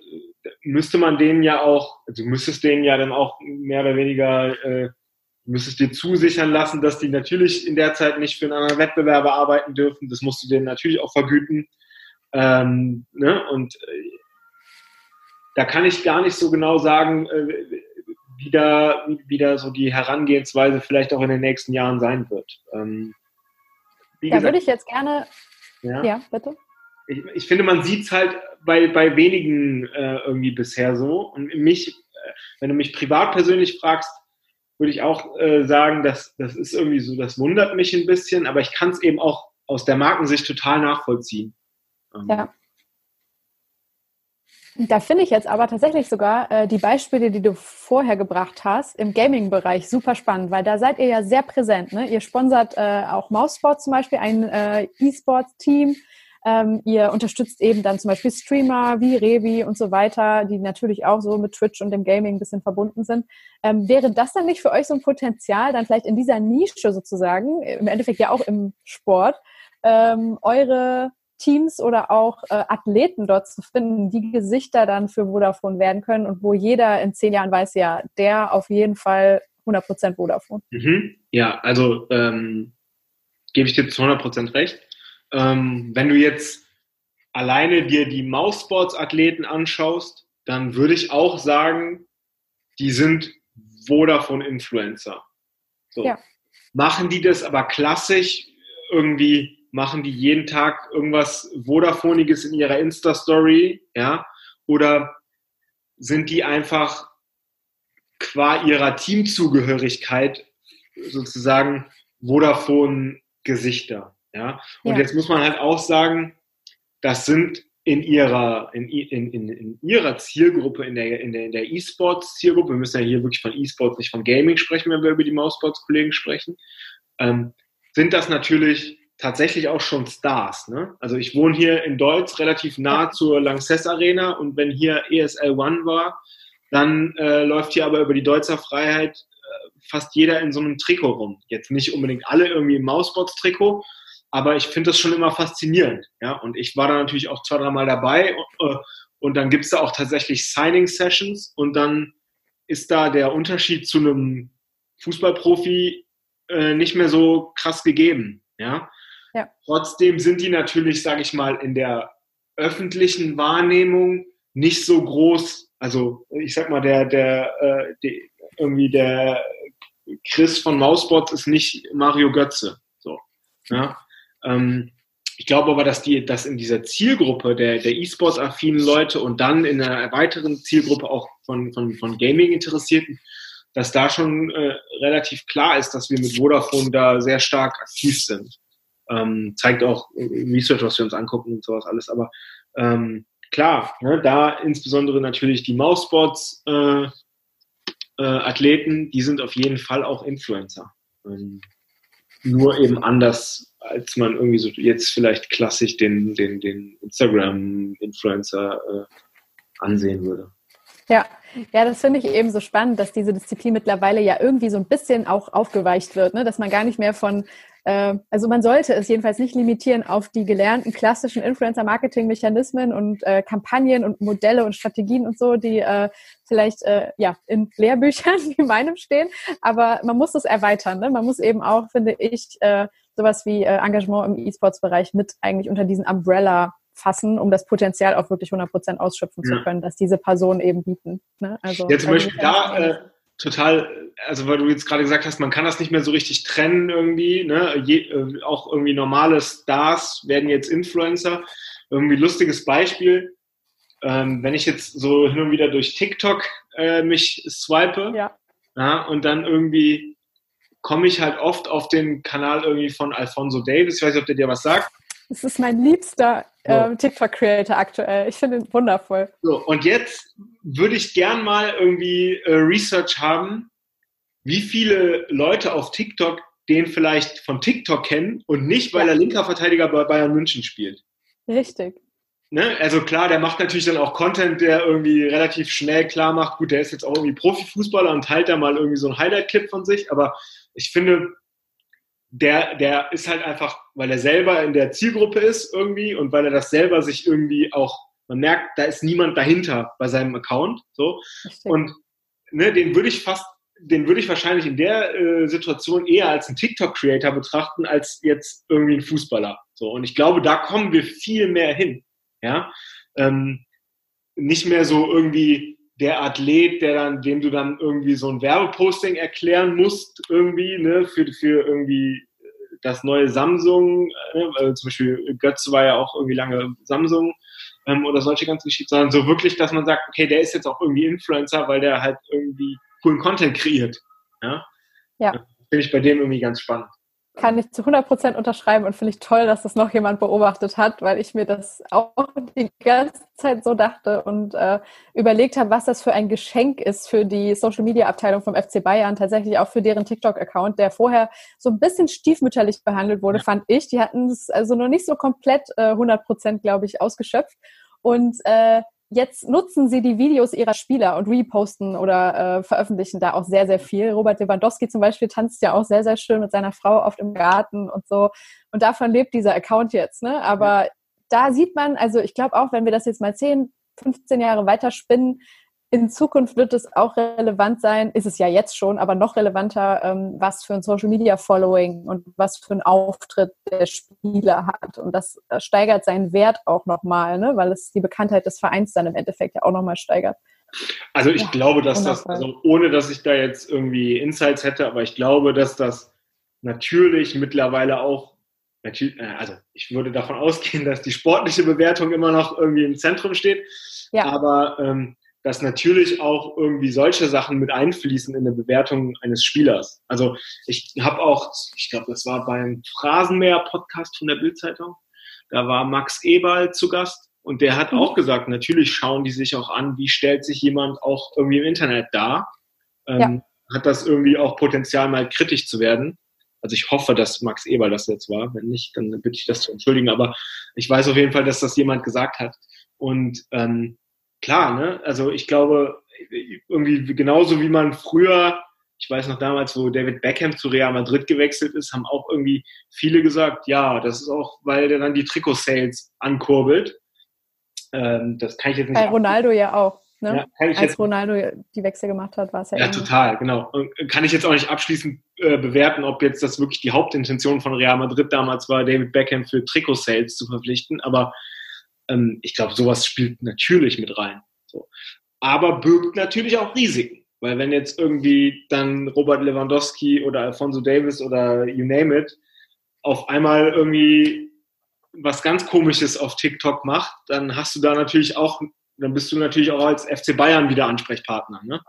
müsste man denen ja auch, also müsstest denen ja dann auch mehr oder weniger äh, Du müsstest dir zusichern lassen, dass die natürlich in der Zeit nicht für einen anderen Wettbewerber arbeiten dürfen. Das musst du denen natürlich auch vergüten. Ähm, ne? Und äh, da kann ich gar nicht so genau sagen, äh, wie, da, wie da so die Herangehensweise vielleicht auch in den nächsten Jahren sein wird. Ähm, da gesagt, würde ich jetzt gerne. Ja, ja bitte. Ich, ich, finde, man sieht es halt bei, bei wenigen äh, irgendwie bisher so. Und mich, äh, wenn du mich privat persönlich fragst, würde ich auch äh, sagen, dass das ist irgendwie so, das wundert mich ein bisschen, aber ich kann es eben auch aus der Markensicht total nachvollziehen. Ähm. Ja. Da finde ich jetzt aber tatsächlich sogar äh, die Beispiele, die du vorher gebracht hast, im Gaming-Bereich super spannend, weil da seid ihr ja sehr präsent. Ne? Ihr sponsert äh, auch Mousesport zum Beispiel, ein äh, E-Sports-Team. Ähm, ihr unterstützt eben dann zum Beispiel Streamer wie Revi und so weiter, die natürlich auch so mit Twitch und dem Gaming ein bisschen verbunden sind. Ähm, wäre das dann nicht für euch so ein Potenzial, dann vielleicht in dieser Nische sozusagen, im Endeffekt ja auch im Sport, ähm, eure Teams oder auch äh, Athleten dort zu finden, die Gesichter dann für Vodafone werden können und wo jeder in zehn Jahren weiß, ja, der auf jeden Fall 100% Vodafone. Mhm. Ja, also ähm, gebe ich dir zu 100% recht. Ähm, wenn du jetzt alleine dir die Moussports-Athleten anschaust, dann würde ich auch sagen, die sind Vodafone-Influencer. So. Ja. Machen die das aber klassisch irgendwie, machen die jeden Tag irgendwas Vodafoniges in ihrer Insta-Story, ja? Oder sind die einfach qua ihrer Teamzugehörigkeit sozusagen Vodafone-Gesichter? Ja? Und ja. jetzt muss man halt auch sagen, das sind in ihrer, in, in, in, in ihrer Zielgruppe, in der, in der, in der E-Sports-Zielgruppe, wir müssen ja hier wirklich von E-Sports, nicht von Gaming sprechen, wenn wir über die Mousebots-Kollegen sprechen, ähm, sind das natürlich tatsächlich auch schon Stars. Ne? Also ich wohne hier in Deutsch relativ nah zur Lanxess Arena und wenn hier ESL One war, dann äh, läuft hier aber über die Deutzer Freiheit äh, fast jeder in so einem Trikot rum. Jetzt nicht unbedingt alle irgendwie im Mousebots-Trikot, aber ich finde das schon immer faszinierend. Ja? Und ich war da natürlich auch zwei, dreimal dabei und, äh, und dann gibt es da auch tatsächlich Signing-Sessions und dann ist da der Unterschied zu einem Fußballprofi äh, nicht mehr so krass gegeben. Ja? Ja. Trotzdem sind die natürlich, sage ich mal, in der öffentlichen Wahrnehmung nicht so groß. Also ich sag mal, der, der, äh, die, irgendwie der Chris von Mausbots ist nicht Mario Götze. So. Ja? Ähm, ich glaube aber, dass die, dass in dieser Zielgruppe der, der E-Sports-affinen Leute und dann in einer weiteren Zielgruppe auch von, von, von Gaming-Interessierten, dass da schon äh, relativ klar ist, dass wir mit Vodafone da sehr stark aktiv sind. Ähm, zeigt auch Research, was wir uns angucken und sowas alles. Aber ähm, klar, ne, da insbesondere natürlich die Mousebots äh, äh, Athleten, die sind auf jeden Fall auch Influencer. Ähm, nur eben anders, als man irgendwie so jetzt vielleicht klassisch den, den, den Instagram-Influencer äh, ansehen würde. Ja, ja, das finde ich eben so spannend, dass diese Disziplin mittlerweile ja irgendwie so ein bisschen auch aufgeweicht wird, ne? dass man gar nicht mehr von, äh, also man sollte es jedenfalls nicht limitieren auf die gelernten klassischen Influencer-Marketing-Mechanismen und äh, Kampagnen und Modelle und Strategien und so, die äh, vielleicht äh, ja in Lehrbüchern (laughs) wie meinem stehen, aber man muss es erweitern. Ne? Man muss eben auch, finde ich, äh, sowas wie äh, Engagement im E-Sports-Bereich mit eigentlich unter diesen Umbrella fassen, um das Potenzial auch wirklich 100% ausschöpfen ja. zu können, dass diese Personen eben bieten. Ne? Also, ja, zum Beispiel da äh, total, also weil du jetzt gerade gesagt hast, man kann das nicht mehr so richtig trennen irgendwie, ne? Je, äh, auch irgendwie normale Stars werden jetzt Influencer. Irgendwie lustiges Beispiel, ähm, wenn ich jetzt so hin und wieder durch TikTok äh, mich swipe ja. Ja, und dann irgendwie komme ich halt oft auf den Kanal irgendwie von Alfonso Davis, ich weiß nicht, ob der dir was sagt. Das ist mein liebster äh, TikTok-Creator aktuell. Ich finde ihn wundervoll. So, und jetzt würde ich gern mal irgendwie äh, Research haben, wie viele Leute auf TikTok den vielleicht von TikTok kennen und nicht, weil er linker Verteidiger bei Bayern München spielt. Richtig. Ne? Also klar, der macht natürlich dann auch Content, der irgendwie relativ schnell klar macht, gut, der ist jetzt auch irgendwie Profifußballer und teilt da mal irgendwie so ein Highlight-Clip von sich, aber ich finde, der, der ist halt einfach, weil er selber in der Zielgruppe ist irgendwie und weil er das selber sich irgendwie auch, man merkt, da ist niemand dahinter bei seinem Account, so. Und ne, den würde ich fast, den würde ich wahrscheinlich in der äh, Situation eher als einen TikTok-Creator betrachten, als jetzt irgendwie ein Fußballer. So. Und ich glaube, da kommen wir viel mehr hin. Ja. Ähm, nicht mehr so irgendwie, der Athlet, der dann, dem du dann irgendwie so ein Werbeposting erklären musst, irgendwie, ne, für, für irgendwie das neue Samsung, äh, also zum Beispiel Götze war ja auch irgendwie lange Samsung ähm, oder solche ganzen Geschichten, sondern so wirklich, dass man sagt, okay, der ist jetzt auch irgendwie Influencer, weil der halt irgendwie coolen Content kreiert. Ja. ja. Finde ich bei dem irgendwie ganz spannend kann ich zu 100 Prozent unterschreiben und finde ich toll, dass das noch jemand beobachtet hat, weil ich mir das auch (laughs) die ganze Zeit so dachte und äh, überlegt habe, was das für ein Geschenk ist für die Social Media Abteilung vom FC Bayern, tatsächlich auch für deren TikTok-Account, der vorher so ein bisschen stiefmütterlich behandelt wurde, fand ich. Die hatten es also noch nicht so komplett äh, 100 Prozent, glaube ich, ausgeschöpft. Und äh, Jetzt nutzen sie die Videos ihrer Spieler und reposten oder äh, veröffentlichen da auch sehr, sehr viel. Robert Lewandowski zum Beispiel tanzt ja auch sehr, sehr schön mit seiner Frau oft im Garten und so. Und davon lebt dieser Account jetzt. Ne? Aber ja. da sieht man, also ich glaube auch, wenn wir das jetzt mal 10, 15 Jahre weiter spinnen, in Zukunft wird es auch relevant sein, ist es ja jetzt schon, aber noch relevanter, ähm, was für ein Social Media Following und was für ein Auftritt der Spieler hat. Und das äh, steigert seinen Wert auch nochmal, ne? weil es die Bekanntheit des Vereins dann im Endeffekt ja auch nochmal steigert. Also ich ja, glaube, dass das, also ohne dass ich da jetzt irgendwie Insights hätte, aber ich glaube, dass das natürlich mittlerweile auch, äh, also ich würde davon (laughs) ausgehen, dass die sportliche Bewertung immer noch irgendwie im Zentrum steht. Ja. Aber ähm, dass natürlich auch irgendwie solche Sachen mit einfließen in der Bewertung eines Spielers. Also ich habe auch, ich glaube, das war beim Phrasenmäher-Podcast von der Bildzeitung, da war Max Eberl zu Gast und der hat mhm. auch gesagt, natürlich schauen die sich auch an, wie stellt sich jemand auch irgendwie im Internet dar. Ähm, ja. Hat das irgendwie auch Potenzial, mal kritisch zu werden? Also ich hoffe, dass Max Eberl das jetzt war. Wenn nicht, dann bitte ich das zu entschuldigen. Aber ich weiß auf jeden Fall, dass das jemand gesagt hat. Und ähm, klar, ne? Also ich glaube, irgendwie genauso wie man früher, ich weiß noch damals, wo David Beckham zu Real Madrid gewechselt ist, haben auch irgendwie viele gesagt, ja, das ist auch, weil der dann die Trikot-Sales ankurbelt. Ähm, das kann ich jetzt nicht. Bei Ronaldo ja auch. Ne? Ja, Als jetzt, Ronaldo die Wechsel gemacht hat, war es ja. Ja, ähnlich. total, genau. Und kann ich jetzt auch nicht abschließend äh, bewerten, ob jetzt das wirklich die Hauptintention von Real Madrid damals war, David Beckham für Trikot-Sales zu verpflichten. Aber ähm, ich glaube, sowas spielt natürlich mit rein. So. Aber birgt natürlich auch Risiken. Weil wenn jetzt irgendwie dann Robert Lewandowski oder Alfonso Davis oder you name it auf einmal irgendwie was ganz Komisches auf TikTok macht, dann hast du da natürlich auch, dann bist du natürlich auch als FC Bayern wieder Ansprechpartner. Ne?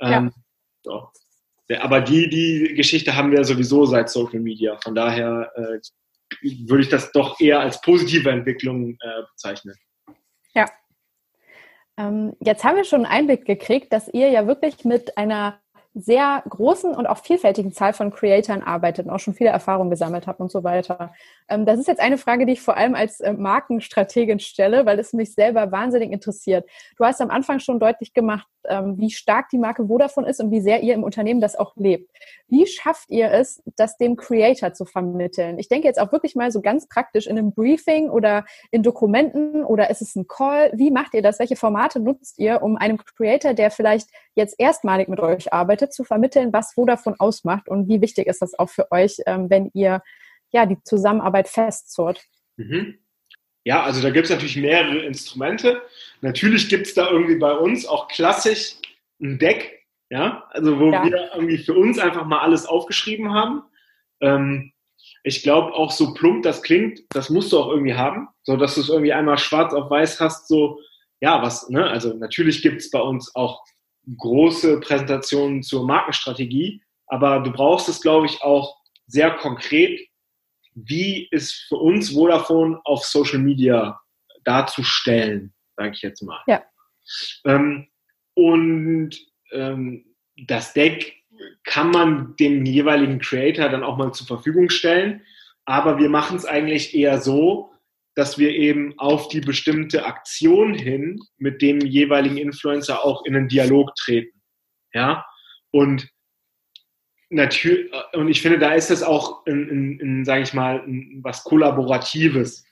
Ja. Ähm, so. Aber die, die Geschichte haben wir sowieso seit Social Media. Von daher äh, würde ich das doch eher als positive Entwicklung äh, bezeichnen. Ja. Ähm, jetzt haben wir schon einen Einblick gekriegt, dass ihr ja wirklich mit einer sehr großen und auch vielfältigen Zahl von Creatoren arbeitet und auch schon viele Erfahrungen gesammelt habt und so weiter. Ähm, das ist jetzt eine Frage, die ich vor allem als äh, Markenstrategin stelle, weil es mich selber wahnsinnig interessiert. Du hast am Anfang schon deutlich gemacht, ähm, wie stark die Marke Vodafone ist und wie sehr ihr im Unternehmen das auch lebt. Wie schafft ihr es, das dem Creator zu vermitteln? Ich denke jetzt auch wirklich mal so ganz praktisch in einem Briefing oder in Dokumenten oder ist es ein Call? Wie macht ihr das? Welche Formate nutzt ihr, um einem Creator, der vielleicht jetzt erstmalig mit euch arbeitet, zu vermitteln, was Vodafone ausmacht und wie wichtig ist das auch für euch, ähm, wenn ihr ja die Zusammenarbeit festzurrt? Mhm. Ja, also da gibt es natürlich mehrere Instrumente. Natürlich gibt es da irgendwie bei uns auch klassisch ein Deck, ja, also wo ja. wir irgendwie für uns einfach mal alles aufgeschrieben haben. Ähm, ich glaube auch so plump das klingt, das musst du auch irgendwie haben, so dass du es irgendwie einmal schwarz auf weiß hast, so ja, was, ne, also natürlich gibt es bei uns auch große Präsentationen zur Markenstrategie, aber du brauchst es, glaube ich, auch sehr konkret wie ist für uns Vodafone auf Social Media darzustellen, sage ich jetzt mal. Ja. Ähm, und ähm, das Deck kann man dem jeweiligen Creator dann auch mal zur Verfügung stellen, aber wir machen es eigentlich eher so, dass wir eben auf die bestimmte Aktion hin mit dem jeweiligen Influencer auch in einen Dialog treten. Ja, und natürlich, und ich finde, da ist das auch, in, in, in sage ich mal, in, was Kollaboratives.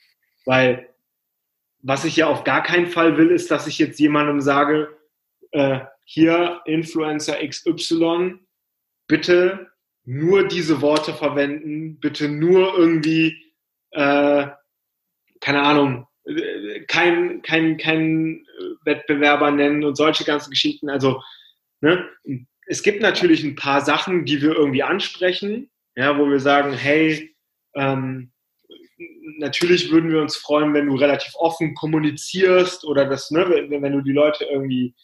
Weil was ich ja auf gar keinen Fall will, ist, dass ich jetzt jemandem sage, äh, hier Influencer XY, bitte nur diese Worte verwenden, bitte nur irgendwie, äh, keine Ahnung, kein, kein, kein Wettbewerber nennen und solche ganzen Geschichten. Also, ne, es gibt natürlich ein paar Sachen, die wir irgendwie ansprechen, ja, wo wir sagen, hey, ähm, natürlich würden wir uns freuen, wenn du relativ offen kommunizierst oder das, ne, wenn, wenn du die Leute irgendwie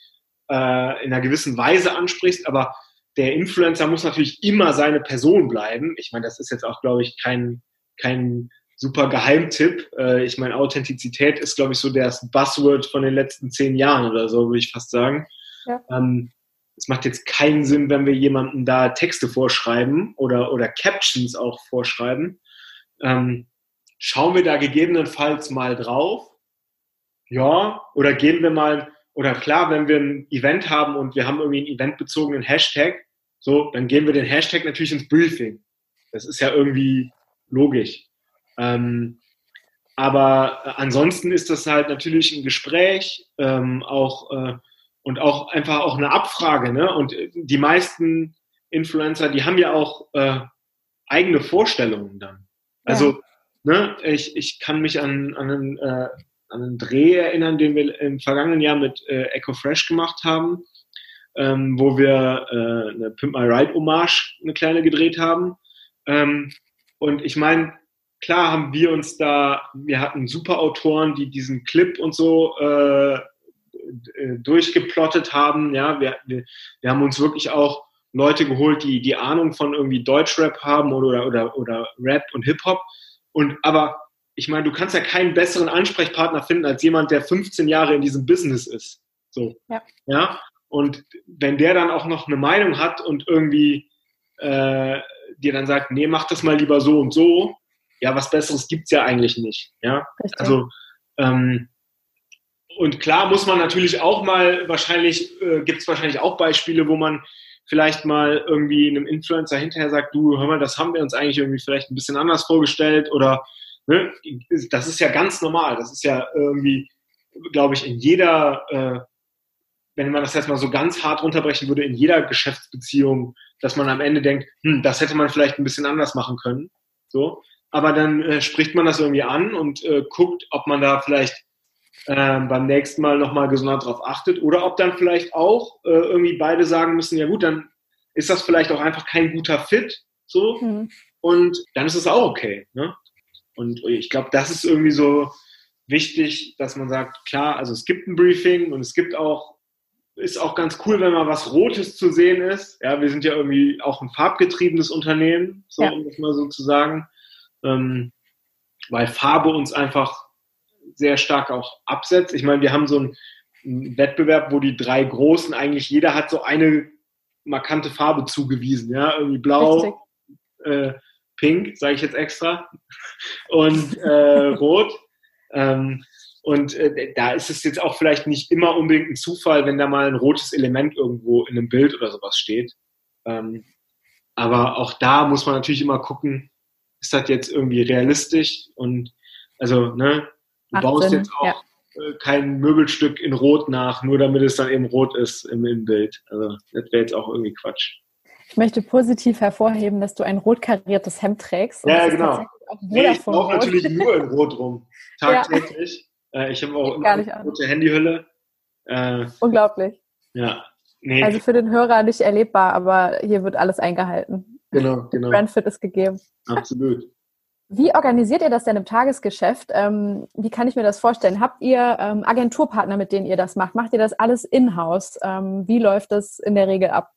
äh, in einer gewissen Weise ansprichst, aber der Influencer muss natürlich immer seine Person bleiben. Ich meine, das ist jetzt auch, glaube ich, kein, kein super Geheimtipp. Äh, ich meine, Authentizität ist, glaube ich, so das Buzzword von den letzten zehn Jahren oder so, würde ich fast sagen. Ja. Ähm, es macht jetzt keinen Sinn, wenn wir jemandem da Texte vorschreiben oder, oder Captions auch vorschreiben. Ähm, schauen wir da gegebenenfalls mal drauf? Ja, oder gehen wir mal, oder klar, wenn wir ein Event haben und wir haben irgendwie einen eventbezogenen Hashtag, so, dann geben wir den Hashtag natürlich ins Briefing. Das ist ja irgendwie logisch. Ähm, aber ansonsten ist das halt natürlich ein Gespräch, ähm, auch äh, und auch einfach auch eine Abfrage. Ne? Und die meisten Influencer, die haben ja auch äh, eigene Vorstellungen dann. Also, ja. ne, ich, ich kann mich an, an, einen, äh, an einen Dreh erinnern, den wir im vergangenen Jahr mit äh, Echo Fresh gemacht haben, ähm, wo wir äh, eine Pimp My Ride Hommage, eine kleine gedreht haben. Ähm, und ich meine, klar haben wir uns da, wir hatten super Autoren, die diesen Clip und so äh, äh, durchgeplottet haben. Ja, wir, wir, wir haben uns wirklich auch Leute geholt, die die Ahnung von irgendwie Deutschrap haben oder, oder, oder Rap und Hip-Hop. Und aber ich meine, du kannst ja keinen besseren Ansprechpartner finden als jemand, der 15 Jahre in diesem Business ist. So. Ja. ja? Und wenn der dann auch noch eine Meinung hat und irgendwie äh, dir dann sagt, nee, mach das mal lieber so und so, ja, was Besseres gibt's ja eigentlich nicht. Ja. Richtig. Also ähm, und klar muss man natürlich auch mal, wahrscheinlich äh, gibt es wahrscheinlich auch Beispiele, wo man vielleicht mal irgendwie einem Influencer hinterher sagt, du, hör mal, das haben wir uns eigentlich irgendwie vielleicht ein bisschen anders vorgestellt oder ne, das ist ja ganz normal. Das ist ja irgendwie, glaube ich, in jeder, äh, wenn man das jetzt mal so ganz hart runterbrechen würde, in jeder Geschäftsbeziehung, dass man am Ende denkt, hm, das hätte man vielleicht ein bisschen anders machen können. So. Aber dann äh, spricht man das irgendwie an und äh, guckt, ob man da vielleicht ähm, beim nächsten Mal nochmal gesondert darauf achtet oder ob dann vielleicht auch äh, irgendwie beide sagen müssen, ja gut, dann ist das vielleicht auch einfach kein guter Fit, so mhm. und dann ist es auch okay. Ne? Und ich glaube, das ist irgendwie so wichtig, dass man sagt, klar, also es gibt ein Briefing und es gibt auch, ist auch ganz cool, wenn mal was Rotes zu sehen ist. Ja, wir sind ja irgendwie auch ein farbgetriebenes Unternehmen, so ja. um das mal so zu sagen, ähm, weil Farbe uns einfach sehr stark auch absetzt. Ich meine, wir haben so einen, Wettbewerb, wo die drei Großen eigentlich, jeder hat so eine markante Farbe zugewiesen, ja, irgendwie blau, äh, pink, sage ich jetzt extra, und äh, (laughs) rot. Ähm, und äh, da ist es jetzt auch vielleicht nicht immer unbedingt ein Zufall, wenn da mal ein rotes Element irgendwo in einem Bild oder sowas steht. Ähm, aber auch da muss man natürlich immer gucken, ist das jetzt irgendwie realistisch? Und also, ne, du baust Sinn, jetzt auch ja. Äh, kein Möbelstück in Rot nach, nur damit es dann eben rot ist im, im Bild. Also, das wäre jetzt auch irgendwie Quatsch. Ich möchte positiv hervorheben, dass du ein rot kariertes Hemd trägst. Ja, genau. Nee, ich brauche natürlich nur in Rot rum. (laughs) Tagtäglich. Ja. Äh, ich habe auch immer eine rote Handyhülle. Äh, Unglaublich. Ja. Nee. Also für den Hörer nicht erlebbar, aber hier wird alles eingehalten. Genau, genau. Brandfit ist gegeben. Absolut. Wie organisiert ihr das denn im Tagesgeschäft? Ähm, wie kann ich mir das vorstellen? Habt ihr ähm, Agenturpartner, mit denen ihr das macht? Macht ihr das alles in-house? Ähm, wie läuft das in der Regel ab?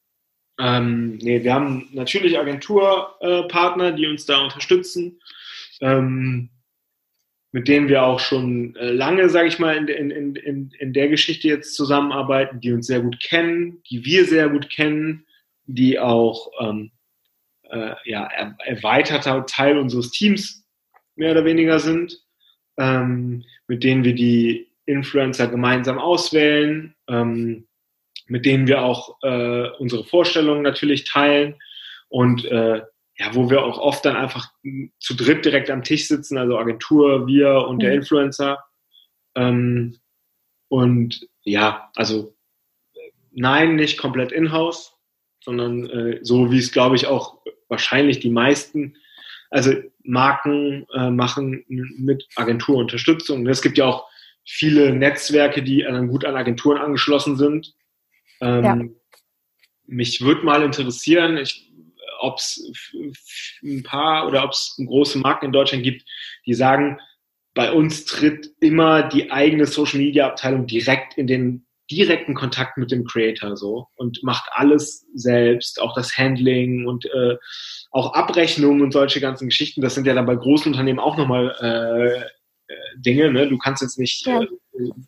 Ähm, nee, wir haben natürlich Agenturpartner, die uns da unterstützen, ähm, mit denen wir auch schon äh, lange, sage ich mal, in, in, in, in der Geschichte jetzt zusammenarbeiten, die uns sehr gut kennen, die wir sehr gut kennen, die auch ähm, äh, ja, er, erweiterter Teil unseres Teams mehr oder weniger sind, ähm, mit denen wir die Influencer gemeinsam auswählen. Ähm, mit denen wir auch äh, unsere Vorstellungen natürlich teilen und äh, ja, wo wir auch oft dann einfach zu dritt direkt am Tisch sitzen, also Agentur, wir und mhm. der Influencer. Ähm, und ja, also nein, nicht komplett in-house, sondern äh, so wie es, glaube ich, auch wahrscheinlich die meisten, also Marken äh, machen mit Agenturunterstützung. Es gibt ja auch viele Netzwerke, die dann gut an Agenturen angeschlossen sind ähm, ja. Mich würde mal interessieren, ob es ein paar oder ob es große Marken in Deutschland gibt, die sagen, bei uns tritt immer die eigene Social Media Abteilung direkt in den direkten Kontakt mit dem Creator so und macht alles selbst, auch das Handling und äh, auch Abrechnungen und solche ganzen Geschichten. Das sind ja dann bei großen Unternehmen auch nochmal äh, äh, Dinge. Ne? Du kannst jetzt nicht, ja. äh,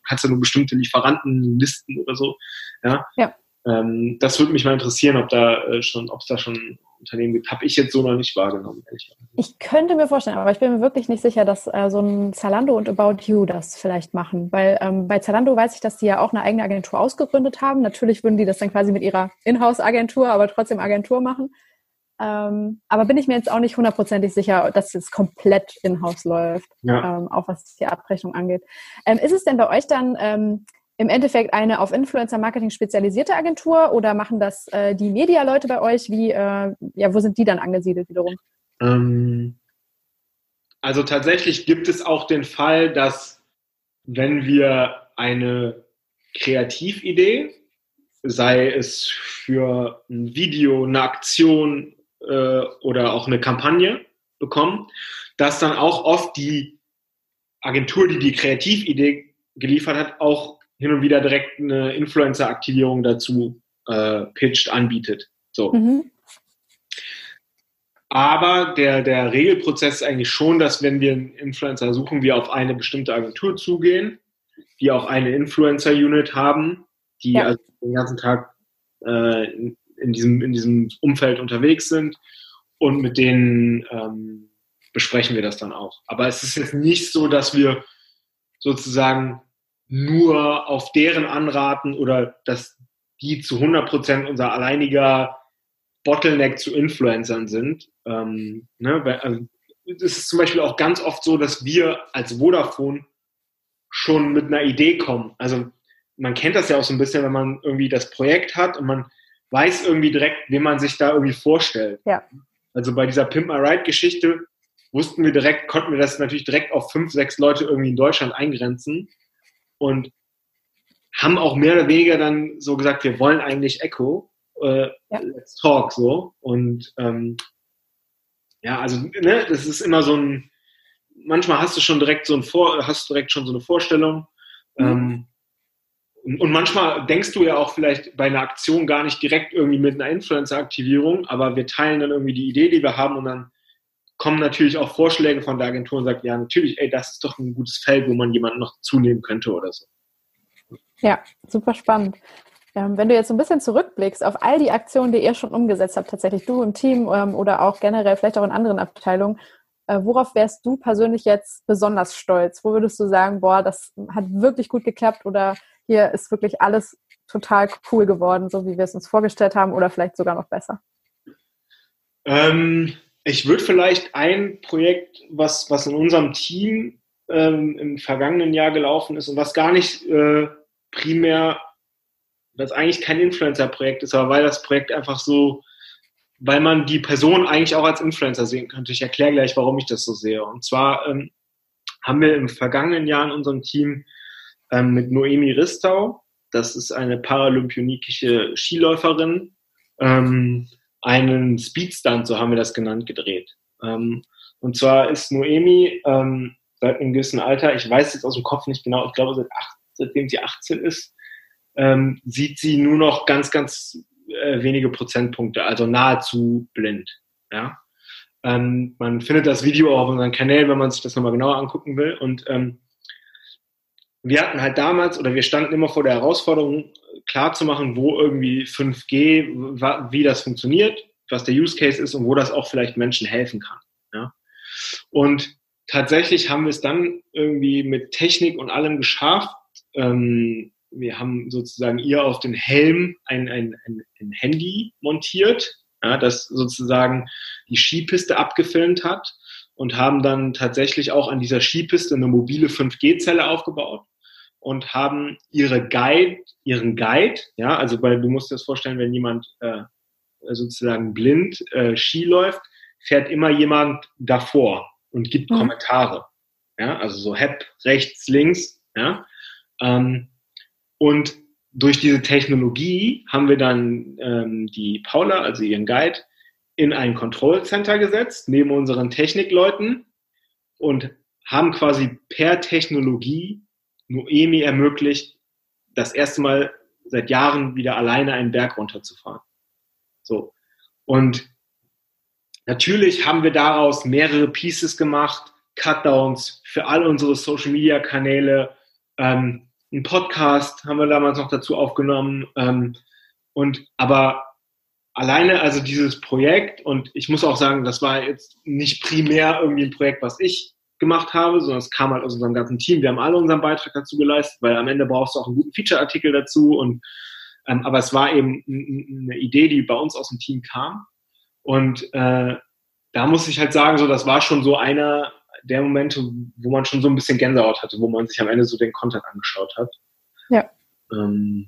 kannst ja nur bestimmte Lieferantenlisten oder so. Ja. ja. Ähm, das würde mich mal interessieren, ob da äh, schon, ob es da schon Unternehmen gibt. Habe ich jetzt so noch nicht wahrgenommen, ehrlich Ich könnte mir vorstellen, aber ich bin mir wirklich nicht sicher, dass äh, so ein Zalando und About You das vielleicht machen. Weil ähm, bei Zalando weiß ich, dass die ja auch eine eigene Agentur ausgegründet haben. Natürlich würden die das dann quasi mit ihrer Inhouse-Agentur, aber trotzdem Agentur machen. Ähm, aber bin ich mir jetzt auch nicht hundertprozentig sicher, dass es komplett in-house läuft, ja. ähm, auch was die Abrechnung angeht. Ähm, ist es denn bei euch dann ähm, im Endeffekt eine auf Influencer-Marketing spezialisierte Agentur oder machen das äh, die Media-Leute bei euch? Wie, äh, ja, wo sind die dann angesiedelt wiederum? Ähm, also tatsächlich gibt es auch den Fall, dass wenn wir eine Kreatividee, sei es für ein Video, eine Aktion äh, oder auch eine Kampagne bekommen, dass dann auch oft die Agentur, die die Kreatividee geliefert hat, auch hin und wieder direkt eine Influencer-Aktivierung dazu äh, pitcht, anbietet. So. Mhm. Aber der, der Regelprozess ist eigentlich schon, dass wenn wir einen Influencer suchen, wir auf eine bestimmte Agentur zugehen, die auch eine Influencer-Unit haben, die ja. also den ganzen Tag äh, in, in, diesem, in diesem Umfeld unterwegs sind und mit denen ähm, besprechen wir das dann auch. Aber es ist jetzt nicht so, dass wir sozusagen nur auf deren Anraten oder dass die zu 100% unser alleiniger Bottleneck zu Influencern sind. Ähm, ne? also, es ist zum Beispiel auch ganz oft so, dass wir als Vodafone schon mit einer Idee kommen. Also man kennt das ja auch so ein bisschen, wenn man irgendwie das Projekt hat und man weiß irgendwie direkt, wen man sich da irgendwie vorstellt. Ja. Also bei dieser Pimp My Ride Geschichte wussten wir direkt, konnten wir das natürlich direkt auf fünf, sechs Leute irgendwie in Deutschland eingrenzen und haben auch mehr oder weniger dann so gesagt, wir wollen eigentlich Echo, äh, ja. let's talk so. Und ähm, ja, also ne, das ist immer so ein, manchmal hast du schon direkt so ein Vor, hast direkt schon so eine Vorstellung. Mhm. Ähm, und, und, manchmal denkst du ja auch vielleicht bei einer Aktion gar nicht direkt irgendwie mit einer Influencer-Aktivierung, aber wir teilen dann irgendwie die Idee, die wir haben und dann kommen natürlich auch Vorschläge von der Agentur und sagt, ja, natürlich, ey, das ist doch ein gutes Feld, wo man jemanden noch zunehmen könnte oder so. Ja, super spannend. Ähm, wenn du jetzt so ein bisschen zurückblickst auf all die Aktionen, die ihr schon umgesetzt habt, tatsächlich du im Team ähm, oder auch generell vielleicht auch in anderen Abteilungen, äh, worauf wärst du persönlich jetzt besonders stolz? Wo würdest du sagen, boah, das hat wirklich gut geklappt oder hier ist wirklich alles total cool geworden, so wie wir es uns vorgestellt haben oder vielleicht sogar noch besser? Ähm, ich würde vielleicht ein Projekt, was, was in unserem Team ähm, im vergangenen Jahr gelaufen ist und was gar nicht äh, primär, was eigentlich kein Influencer-Projekt ist, aber weil das Projekt einfach so, weil man die Person eigentlich auch als Influencer sehen könnte. Ich erkläre gleich, warum ich das so sehe. Und zwar ähm, haben wir im vergangenen Jahr in unserem Team ähm, mit Noemi Ristau, das ist eine paralympionikische Skiläuferin, ähm, einen Speedstunt, so haben wir das genannt, gedreht. Ähm, und zwar ist Noemi ähm, seit einem gewissen Alter, ich weiß jetzt aus dem Kopf nicht genau, ich glaube seit acht, seitdem sie 18 ist, ähm, sieht sie nur noch ganz, ganz äh, wenige Prozentpunkte, also nahezu blind. Ja? Ähm, man findet das Video auch auf unseren Kanälen, wenn man sich das nochmal genauer angucken will. Und ähm, wir hatten halt damals, oder wir standen immer vor der Herausforderung, klar zu machen, wo irgendwie 5G, wie das funktioniert, was der Use Case ist und wo das auch vielleicht Menschen helfen kann. Ja? Und tatsächlich haben wir es dann irgendwie mit Technik und allem geschafft. Ähm, wir haben sozusagen ihr auf den Helm ein, ein, ein, ein Handy montiert, ja, das sozusagen die Skipiste abgefilmt hat und haben dann tatsächlich auch an dieser Skipiste eine mobile 5G-Zelle aufgebaut und haben ihre Guide, ihren Guide, ja, also weil du musst dir das vorstellen, wenn jemand äh, sozusagen blind äh, Ski läuft, fährt immer jemand davor und gibt mhm. Kommentare. Ja, also so Hep rechts, links, ja. Ähm, und durch diese Technologie haben wir dann ähm, die Paula, also ihren Guide, in ein Control Center gesetzt, neben unseren Technikleuten und haben quasi per Technologie Noemi ermöglicht, das erste Mal seit Jahren wieder alleine einen Berg runterzufahren. So. Und Natürlich haben wir daraus mehrere Pieces gemacht, Cutdowns für all unsere Social Media Kanäle, ähm, einen Podcast haben wir damals noch dazu aufgenommen. Ähm, und aber alleine also dieses Projekt und ich muss auch sagen, das war jetzt nicht primär irgendwie ein Projekt, was ich gemacht habe, sondern es kam halt aus unserem ganzen Team. Wir haben alle unseren Beitrag dazu geleistet, weil am Ende brauchst du auch einen guten Feature-Artikel dazu und ähm, aber es war eben eine Idee, die bei uns aus dem Team kam und äh, da muss ich halt sagen, so das war schon so einer der Momente, wo man schon so ein bisschen Gänsehaut hatte, wo man sich am Ende so den Content angeschaut hat. Ja. Ähm,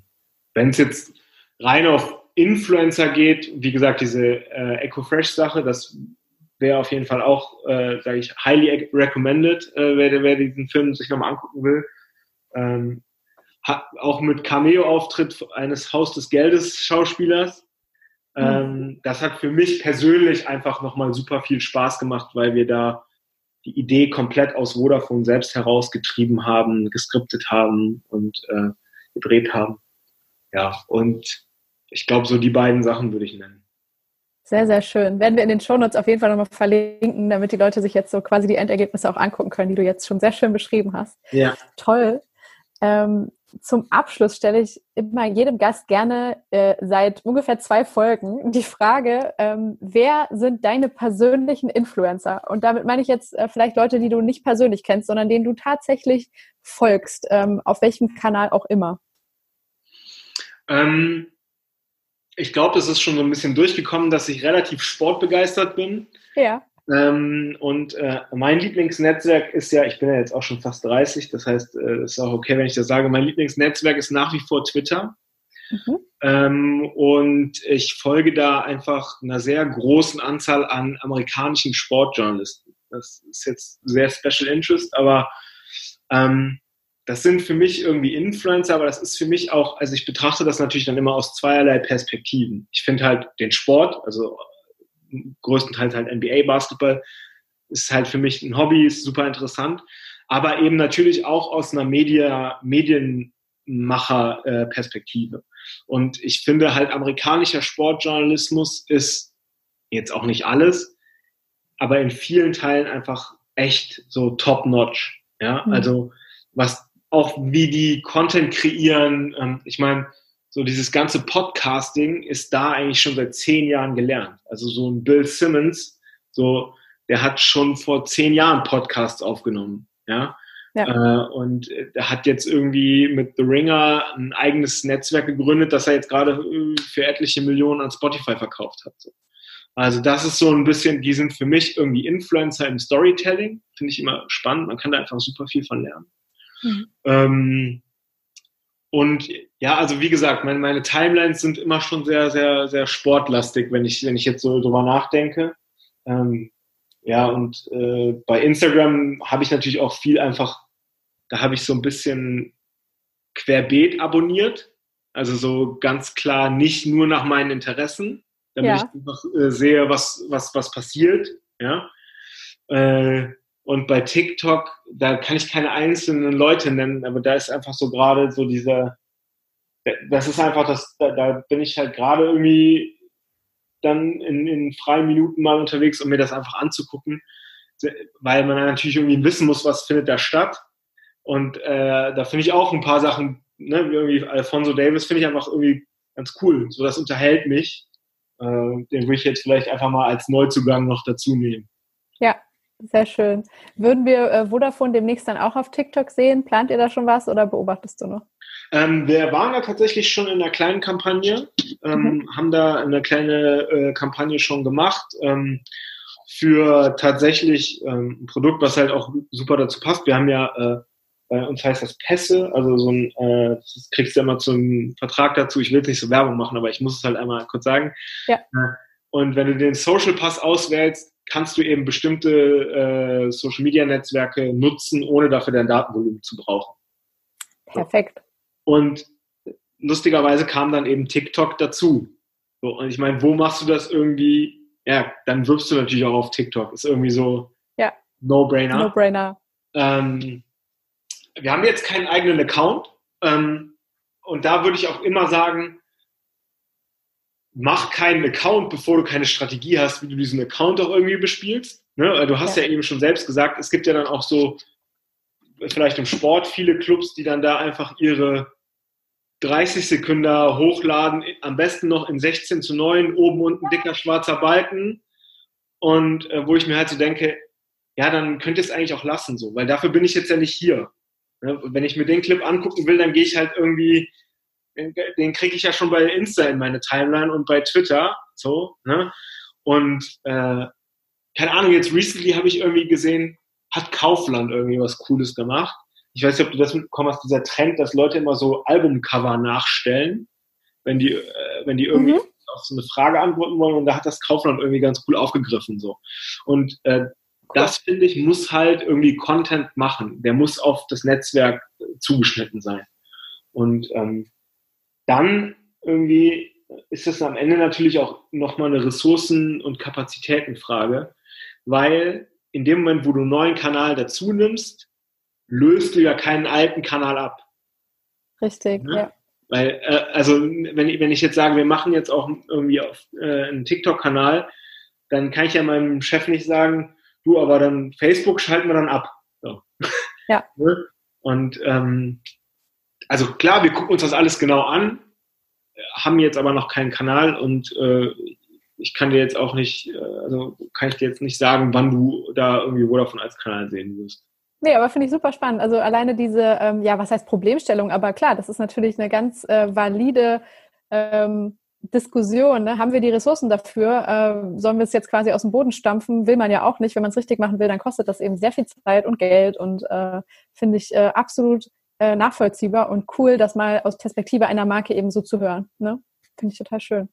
Wenn es jetzt rein auf Influencer geht, wie gesagt, diese äh, EcoFresh-Sache, das wäre auf jeden Fall auch, äh, sage ich, highly recommended, äh, wer, wer diesen Film sich nochmal angucken will. Ähm, hat, auch mit Cameo-Auftritt eines Haus des Geldes Schauspielers. Mhm. Ähm, das hat für mich persönlich einfach nochmal super viel Spaß gemacht, weil wir da die Idee komplett aus Vodafone selbst herausgetrieben haben, geskriptet haben und äh, gedreht haben. Ja, und ich glaube, so die beiden Sachen würde ich nennen. Sehr, sehr schön. Werden wir in den Shownotes auf jeden Fall nochmal verlinken, damit die Leute sich jetzt so quasi die Endergebnisse auch angucken können, die du jetzt schon sehr schön beschrieben hast. Ja. Toll. Ähm, zum Abschluss stelle ich immer jedem Gast gerne äh, seit ungefähr zwei Folgen die Frage, ähm, wer sind deine persönlichen Influencer? Und damit meine ich jetzt äh, vielleicht Leute, die du nicht persönlich kennst, sondern denen du tatsächlich folgst, ähm, auf welchem Kanal auch immer. Ähm, ich glaube, es ist schon so ein bisschen durchgekommen, dass ich relativ sportbegeistert bin. Ja. Ähm, und äh, mein Lieblingsnetzwerk ist ja, ich bin ja jetzt auch schon fast 30, das heißt, es äh, ist auch okay, wenn ich das sage, mein Lieblingsnetzwerk ist nach wie vor Twitter. Mhm. Ähm, und ich folge da einfach einer sehr großen Anzahl an amerikanischen Sportjournalisten. Das ist jetzt sehr Special Interest, aber ähm, das sind für mich irgendwie Influencer, aber das ist für mich auch, also ich betrachte das natürlich dann immer aus zweierlei Perspektiven. Ich finde halt den Sport, also größtenteils halt NBA-Basketball, ist halt für mich ein Hobby, ist super interessant, aber eben natürlich auch aus einer Media, Medienmacher-Perspektive. Und ich finde halt amerikanischer Sportjournalismus ist jetzt auch nicht alles, aber in vielen Teilen einfach echt so top-notch. Ja, mhm. also was auch wie die Content kreieren. Ähm, ich meine, so dieses ganze Podcasting ist da eigentlich schon seit zehn Jahren gelernt. Also so ein Bill Simmons, so, der hat schon vor zehn Jahren Podcasts aufgenommen, ja. ja. Äh, und er hat jetzt irgendwie mit The Ringer ein eigenes Netzwerk gegründet, das er jetzt gerade äh, für etliche Millionen an Spotify verkauft hat. So. Also das ist so ein bisschen, die sind für mich irgendwie Influencer im Storytelling. Finde ich immer spannend. Man kann da einfach super viel von lernen. Mhm. Ähm, und ja, also wie gesagt, meine, meine Timelines sind immer schon sehr, sehr, sehr sportlastig, wenn ich, wenn ich jetzt so drüber nachdenke. Ähm, ja, und äh, bei Instagram habe ich natürlich auch viel einfach, da habe ich so ein bisschen querbeet abonniert. Also so ganz klar nicht nur nach meinen Interessen, damit ja. ich einfach äh, sehe, was, was, was passiert. Ja. Äh, und bei TikTok, da kann ich keine einzelnen Leute nennen, aber da ist einfach so gerade so dieser, das ist einfach das, da, da bin ich halt gerade irgendwie dann in, in freien Minuten mal unterwegs, um mir das einfach anzugucken, weil man natürlich irgendwie wissen muss, was findet da statt. Und äh, da finde ich auch ein paar Sachen, ne, wie irgendwie Alfonso Davis finde ich einfach irgendwie ganz cool. So, das unterhält mich. Äh, den würde ich jetzt vielleicht einfach mal als Neuzugang noch dazu nehmen. Ja, sehr schön. Würden wir äh, Vodafone demnächst dann auch auf TikTok sehen? Plant ihr da schon was oder beobachtest du noch? Ähm, wir waren da tatsächlich schon in einer kleinen Kampagne, ähm, mhm. haben da eine kleine äh, Kampagne schon gemacht ähm, für tatsächlich ähm, ein Produkt, was halt auch super dazu passt. Wir haben ja, äh, bei uns heißt das Pässe, also so ein, äh, das kriegst du immer zum Vertrag dazu. Ich will jetzt nicht so Werbung machen, aber ich muss es halt einmal kurz sagen. Ja. Äh, und wenn du den Social Pass auswählst, kannst du eben bestimmte äh, Social Media Netzwerke nutzen, ohne dafür dein Datenvolumen zu brauchen. Perfekt. Und lustigerweise kam dann eben TikTok dazu. So, und ich meine, wo machst du das irgendwie? Ja, dann wirbst du natürlich auch auf TikTok. Ist irgendwie so ja. No-Brainer. No-Brainer. Ähm, wir haben jetzt keinen eigenen Account. Ähm, und da würde ich auch immer sagen, mach keinen Account, bevor du keine Strategie hast, wie du diesen Account auch irgendwie bespielst. Ne? Du hast ja. ja eben schon selbst gesagt, es gibt ja dann auch so, vielleicht im Sport, viele Clubs, die dann da einfach ihre 30 Sekunden hochladen, am besten noch in 16 zu 9, oben unten dicker schwarzer Balken. Und äh, wo ich mir halt so denke, ja, dann könnt ihr es eigentlich auch lassen so, weil dafür bin ich jetzt ja nicht hier. Ne? Wenn ich mir den Clip angucken will, dann gehe ich halt irgendwie den kriege ich ja schon bei Insta in meine Timeline und bei Twitter. So, ne? Und äh, keine Ahnung, jetzt recently habe ich irgendwie gesehen, hat Kaufland irgendwie was Cooles gemacht. Ich weiß nicht, ob du das mitbekommen hast, dieser Trend, dass Leute immer so Albumcover nachstellen, wenn die, äh, wenn die irgendwie mhm. auf so eine Frage antworten wollen und da hat das Kaufland irgendwie ganz cool aufgegriffen. so. Und äh, das, finde ich, muss halt irgendwie Content machen. Der muss auf das Netzwerk zugeschnitten sein. Und ähm, dann irgendwie ist das am Ende natürlich auch nochmal eine Ressourcen- und Kapazitätenfrage, weil in dem Moment, wo du einen neuen Kanal dazu nimmst, löst du ja keinen alten Kanal ab. Richtig, ja. ja. Weil, äh, also wenn ich, wenn ich jetzt sage, wir machen jetzt auch irgendwie auf äh, einen TikTok-Kanal, dann kann ich ja meinem Chef nicht sagen, du, aber dann Facebook schalten wir dann ab. So. Ja. (laughs) Ne? Und ähm, also klar, wir gucken uns das alles genau an, haben jetzt aber noch keinen Kanal und äh, ich kann dir jetzt auch nicht, äh, also kann ich dir jetzt nicht sagen, wann du da irgendwie Vodafone als Kanal sehen wirst. Nee, aber finde ich super spannend. Also alleine diese, ähm, ja, was heißt Problemstellung, aber klar, das ist natürlich eine ganz äh, valide ähm, Diskussion. Ne? Haben wir die Ressourcen dafür? Äh, sollen wir es jetzt quasi aus dem Boden stampfen? Will man ja auch nicht. Wenn man es richtig machen will, dann kostet das eben sehr viel Zeit und Geld und äh, finde ich äh, absolut äh, nachvollziehbar und cool, das mal aus Perspektive einer Marke eben so zu hören. Ne? Finde ich total schön.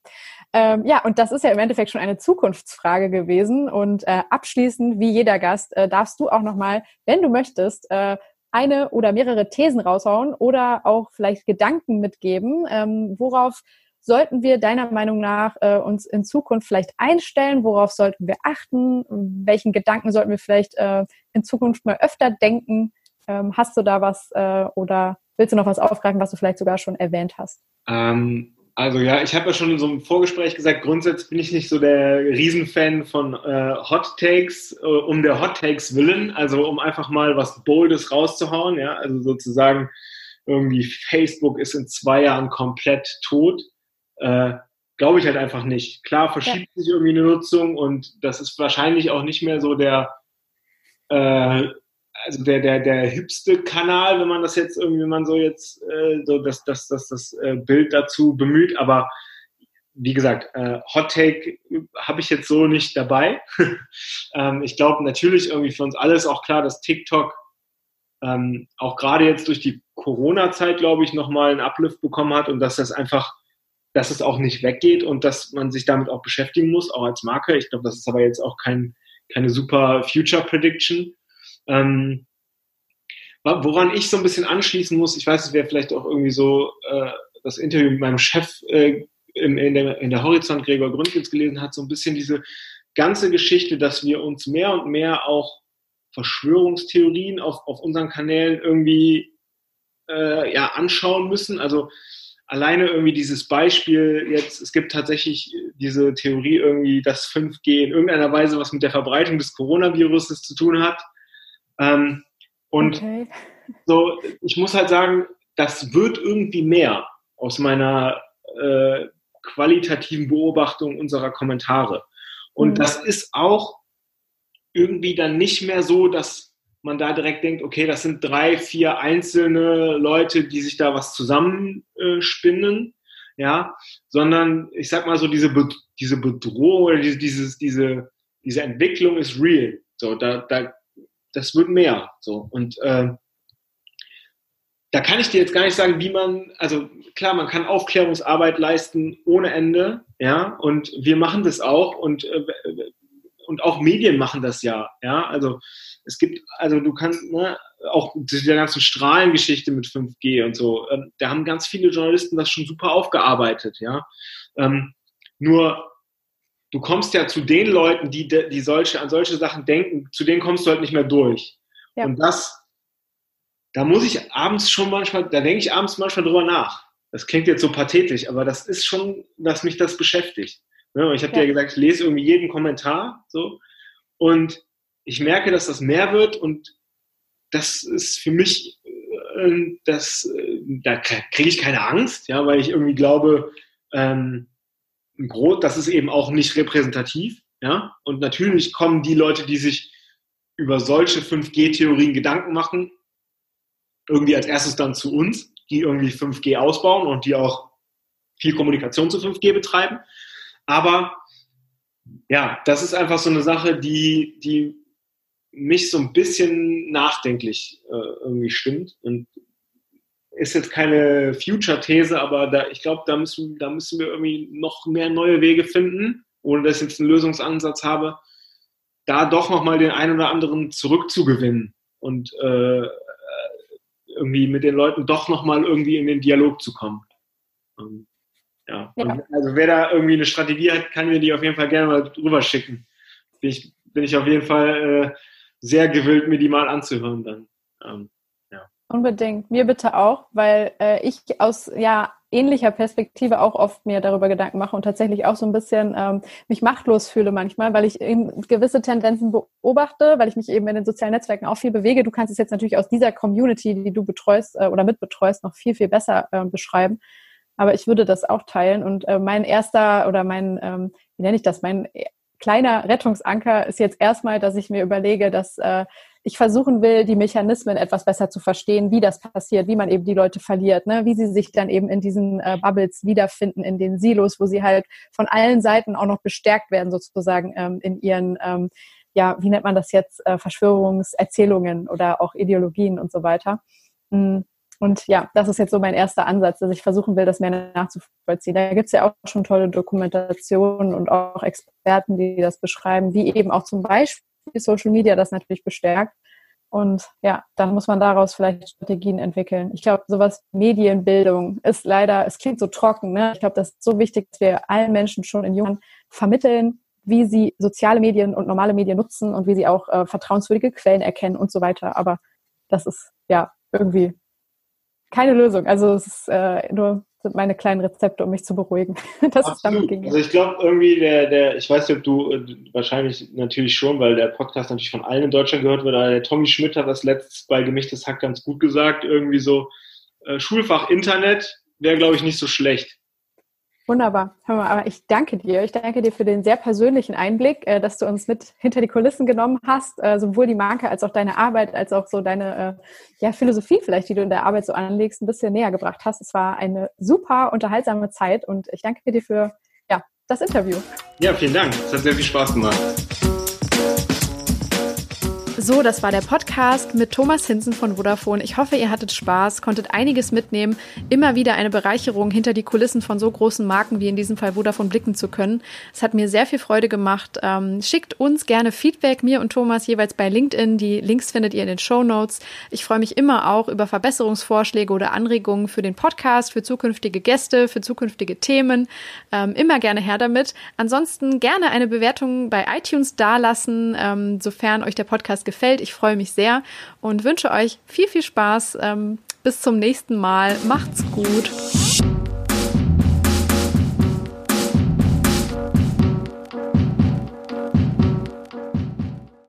Ähm, ja, und das ist ja im Endeffekt schon eine Zukunftsfrage gewesen. Und äh, abschließend, wie jeder Gast, äh, darfst du auch nochmal, wenn du möchtest, äh, eine oder mehrere Thesen raushauen oder auch vielleicht Gedanken mitgeben. Ähm, worauf sollten wir deiner Meinung nach äh, uns in Zukunft vielleicht einstellen? Worauf sollten wir achten? Welchen Gedanken sollten wir vielleicht äh, in Zukunft mal öfter denken? Ähm, hast du da was äh, oder willst du noch was aufgreifen, was du vielleicht sogar schon erwähnt hast? Ähm, also ja, ich habe ja schon in so einem Vorgespräch gesagt, grundsätzlich bin ich nicht so der Riesenfan von äh, Hot Takes äh, um der Hot Takes willen, also um einfach mal was Boldes rauszuhauen, ja, also sozusagen irgendwie Facebook ist in zwei Jahren komplett tot. Äh, Glaube ich halt einfach nicht. Klar verschiebt ja. sich irgendwie eine Nutzung und das ist wahrscheinlich auch nicht mehr so der, äh, also der, der, der hipste Kanal, wenn man das jetzt irgendwie, wenn man so jetzt äh, so das, das, das, das äh, Bild dazu bemüht, aber wie gesagt, äh, Hot Take habe ich jetzt so nicht dabei. (laughs) ähm, ich glaube natürlich irgendwie für uns alles auch klar, dass TikTok ähm, auch gerade jetzt durch die Corona-Zeit, glaube ich, nochmal einen Uplift bekommen hat und dass das einfach, dass es auch nicht weggeht und dass man sich damit auch beschäftigen muss, auch als Marke. Ich glaube, das ist aber jetzt auch kein, keine super Future Prediction. Ähm, woran ich so ein bisschen anschließen muss, ich weiß, es wäre vielleicht auch irgendwie so äh, das Interview mit meinem Chef äh, in, in, der, in der Horizont Gregor Gründgens gelesen hat, so ein bisschen diese ganze Geschichte, dass wir uns mehr und mehr auch Verschwörungstheorien auf, auf unseren Kanälen irgendwie äh, ja, anschauen müssen. Also alleine irgendwie dieses Beispiel jetzt, es gibt tatsächlich diese Theorie irgendwie, dass 5G in irgendeiner Weise was mit der Verbreitung des Coronaviruses zu tun hat. Ähm, und okay. so, ich muss halt sagen, das wird irgendwie mehr aus meiner äh, qualitativen Beobachtung unserer Kommentare. Und mhm. das ist auch irgendwie dann nicht mehr so, dass man da direkt denkt, okay, das sind drei, vier einzelne Leute, die sich da was zusammenspinnen, äh, ja, sondern ich sag mal so, diese, Be diese Bedrohung oder diese, dieses, diese, diese Entwicklung ist real. So, da, da, das wird mehr. So, und äh, da kann ich dir jetzt gar nicht sagen, wie man, also klar, man kann Aufklärungsarbeit leisten ohne Ende, ja, und wir machen das auch und äh, und auch Medien machen das ja, ja, also es gibt, also du kannst, ne, auch der ganzen Strahlengeschichte mit 5G und so, ähm, da haben ganz viele Journalisten das schon super aufgearbeitet, ja. Ähm, nur du kommst ja zu den Leuten, die, die solche, an solche Sachen denken, zu denen kommst du halt nicht mehr durch. Ja. Und das, da muss ich abends schon manchmal, da denke ich abends manchmal drüber nach. Das klingt jetzt so pathetisch, aber das ist schon, dass mich das beschäftigt. Ne? Ich habe ja. dir gesagt, ich lese irgendwie jeden Kommentar so und ich merke, dass das mehr wird und das ist für mich, äh, das, äh, da kriege ich keine Angst, ja, weil ich irgendwie glaube, ähm, das ist eben auch nicht repräsentativ, ja, und natürlich kommen die Leute, die sich über solche 5G-Theorien Gedanken machen, irgendwie als erstes dann zu uns, die irgendwie 5G ausbauen und die auch viel Kommunikation zu 5G betreiben. Aber ja, das ist einfach so eine Sache, die, die mich so ein bisschen nachdenklich äh, irgendwie stimmt. Und ist jetzt keine Future-These, aber da, ich glaube, da müssen, da müssen wir irgendwie noch mehr neue Wege finden, ohne dass ich jetzt einen Lösungsansatz habe, da doch nochmal den einen oder anderen zurückzugewinnen und äh, irgendwie mit den Leuten doch nochmal irgendwie in den Dialog zu kommen. Ähm, ja. ja. also wer da irgendwie eine Strategie hat, kann mir die auf jeden Fall gerne mal drüber schicken. Bin ich, bin ich auf jeden Fall äh, sehr gewillt, mir die mal anzuhören dann. Ähm. Unbedingt. Mir bitte auch, weil äh, ich aus ja ähnlicher Perspektive auch oft mir darüber Gedanken mache und tatsächlich auch so ein bisschen ähm, mich machtlos fühle manchmal, weil ich eben gewisse Tendenzen beobachte, weil ich mich eben in den sozialen Netzwerken auch viel bewege. Du kannst es jetzt natürlich aus dieser Community, die du betreust äh, oder mitbetreust, noch viel, viel besser äh, beschreiben. Aber ich würde das auch teilen. Und äh, mein erster oder mein, ähm, wie nenne ich das, mein kleiner Rettungsanker ist jetzt erstmal, dass ich mir überlege, dass äh, ich versuchen will, die Mechanismen etwas besser zu verstehen, wie das passiert, wie man eben die Leute verliert, ne? wie sie sich dann eben in diesen äh, Bubbles wiederfinden, in den Silos, wo sie halt von allen Seiten auch noch bestärkt werden, sozusagen ähm, in ihren, ähm, ja, wie nennt man das jetzt, äh, Verschwörungserzählungen oder auch Ideologien und so weiter. Mm. Und ja, das ist jetzt so mein erster Ansatz, dass ich versuchen will, das mehr nachzuvollziehen. Da gibt es ja auch schon tolle Dokumentationen und auch Experten, die das beschreiben, wie eben auch zum Beispiel Social Media das natürlich bestärkt. Und ja, dann muss man daraus vielleicht Strategien entwickeln. Ich glaube, sowas Medienbildung ist leider, es klingt so trocken. Ne? Ich glaube, das ist so wichtig, dass wir allen Menschen schon in Jungen vermitteln, wie sie soziale Medien und normale Medien nutzen und wie sie auch äh, vertrauenswürdige Quellen erkennen und so weiter. Aber das ist ja irgendwie keine Lösung. Also es ist äh, nur sind meine kleinen Rezepte, um mich zu beruhigen. (laughs) Das ist damit ging. Also ich glaube irgendwie, der, der, ich weiß nicht, ob du äh, wahrscheinlich natürlich schon, weil der Podcast natürlich von allen in Deutschland gehört wird, aber der Tommy Schmidt hat das letztes bei Gemischtes Hack ganz gut gesagt, irgendwie so, äh, Schulfach Internet wäre, glaube ich, nicht so schlecht. Wunderbar. Aber ich danke dir. Ich danke dir für den sehr persönlichen Einblick, äh, dass du uns mit hinter die Kulissen genommen hast, äh, sowohl die Marke als auch deine Arbeit, als auch so deine äh, ja, Philosophie vielleicht, die du in der Arbeit so anlegst, ein bisschen näher gebracht hast. Es war eine super unterhaltsame Zeit und ich danke dir für ja, das Interview. Ja, vielen Dank. Es hat sehr viel Spaß gemacht. So, das war der Podcast mit Thomas Hinsen von Vodafone. Ich hoffe, ihr hattet Spaß, konntet einiges mitnehmen, immer wieder eine Bereicherung hinter die Kulissen von so großen Marken wie in diesem Fall Vodafone blicken zu können. Es hat mir sehr viel Freude gemacht. Ähm, schickt uns gerne Feedback, mir und Thomas jeweils bei LinkedIn. Die Links findet ihr in den Show Notes. Ich freue mich immer auch über Verbesserungsvorschläge oder Anregungen für den Podcast, für zukünftige Gäste, für zukünftige Themen. Ähm, immer gerne her damit. Ansonsten gerne eine Bewertung bei iTunes dalassen, ähm, sofern euch der Podcast gefällt gefällt. Ich freue mich sehr und wünsche euch viel, viel Spaß. Ähm, bis zum nächsten Mal. Macht's gut.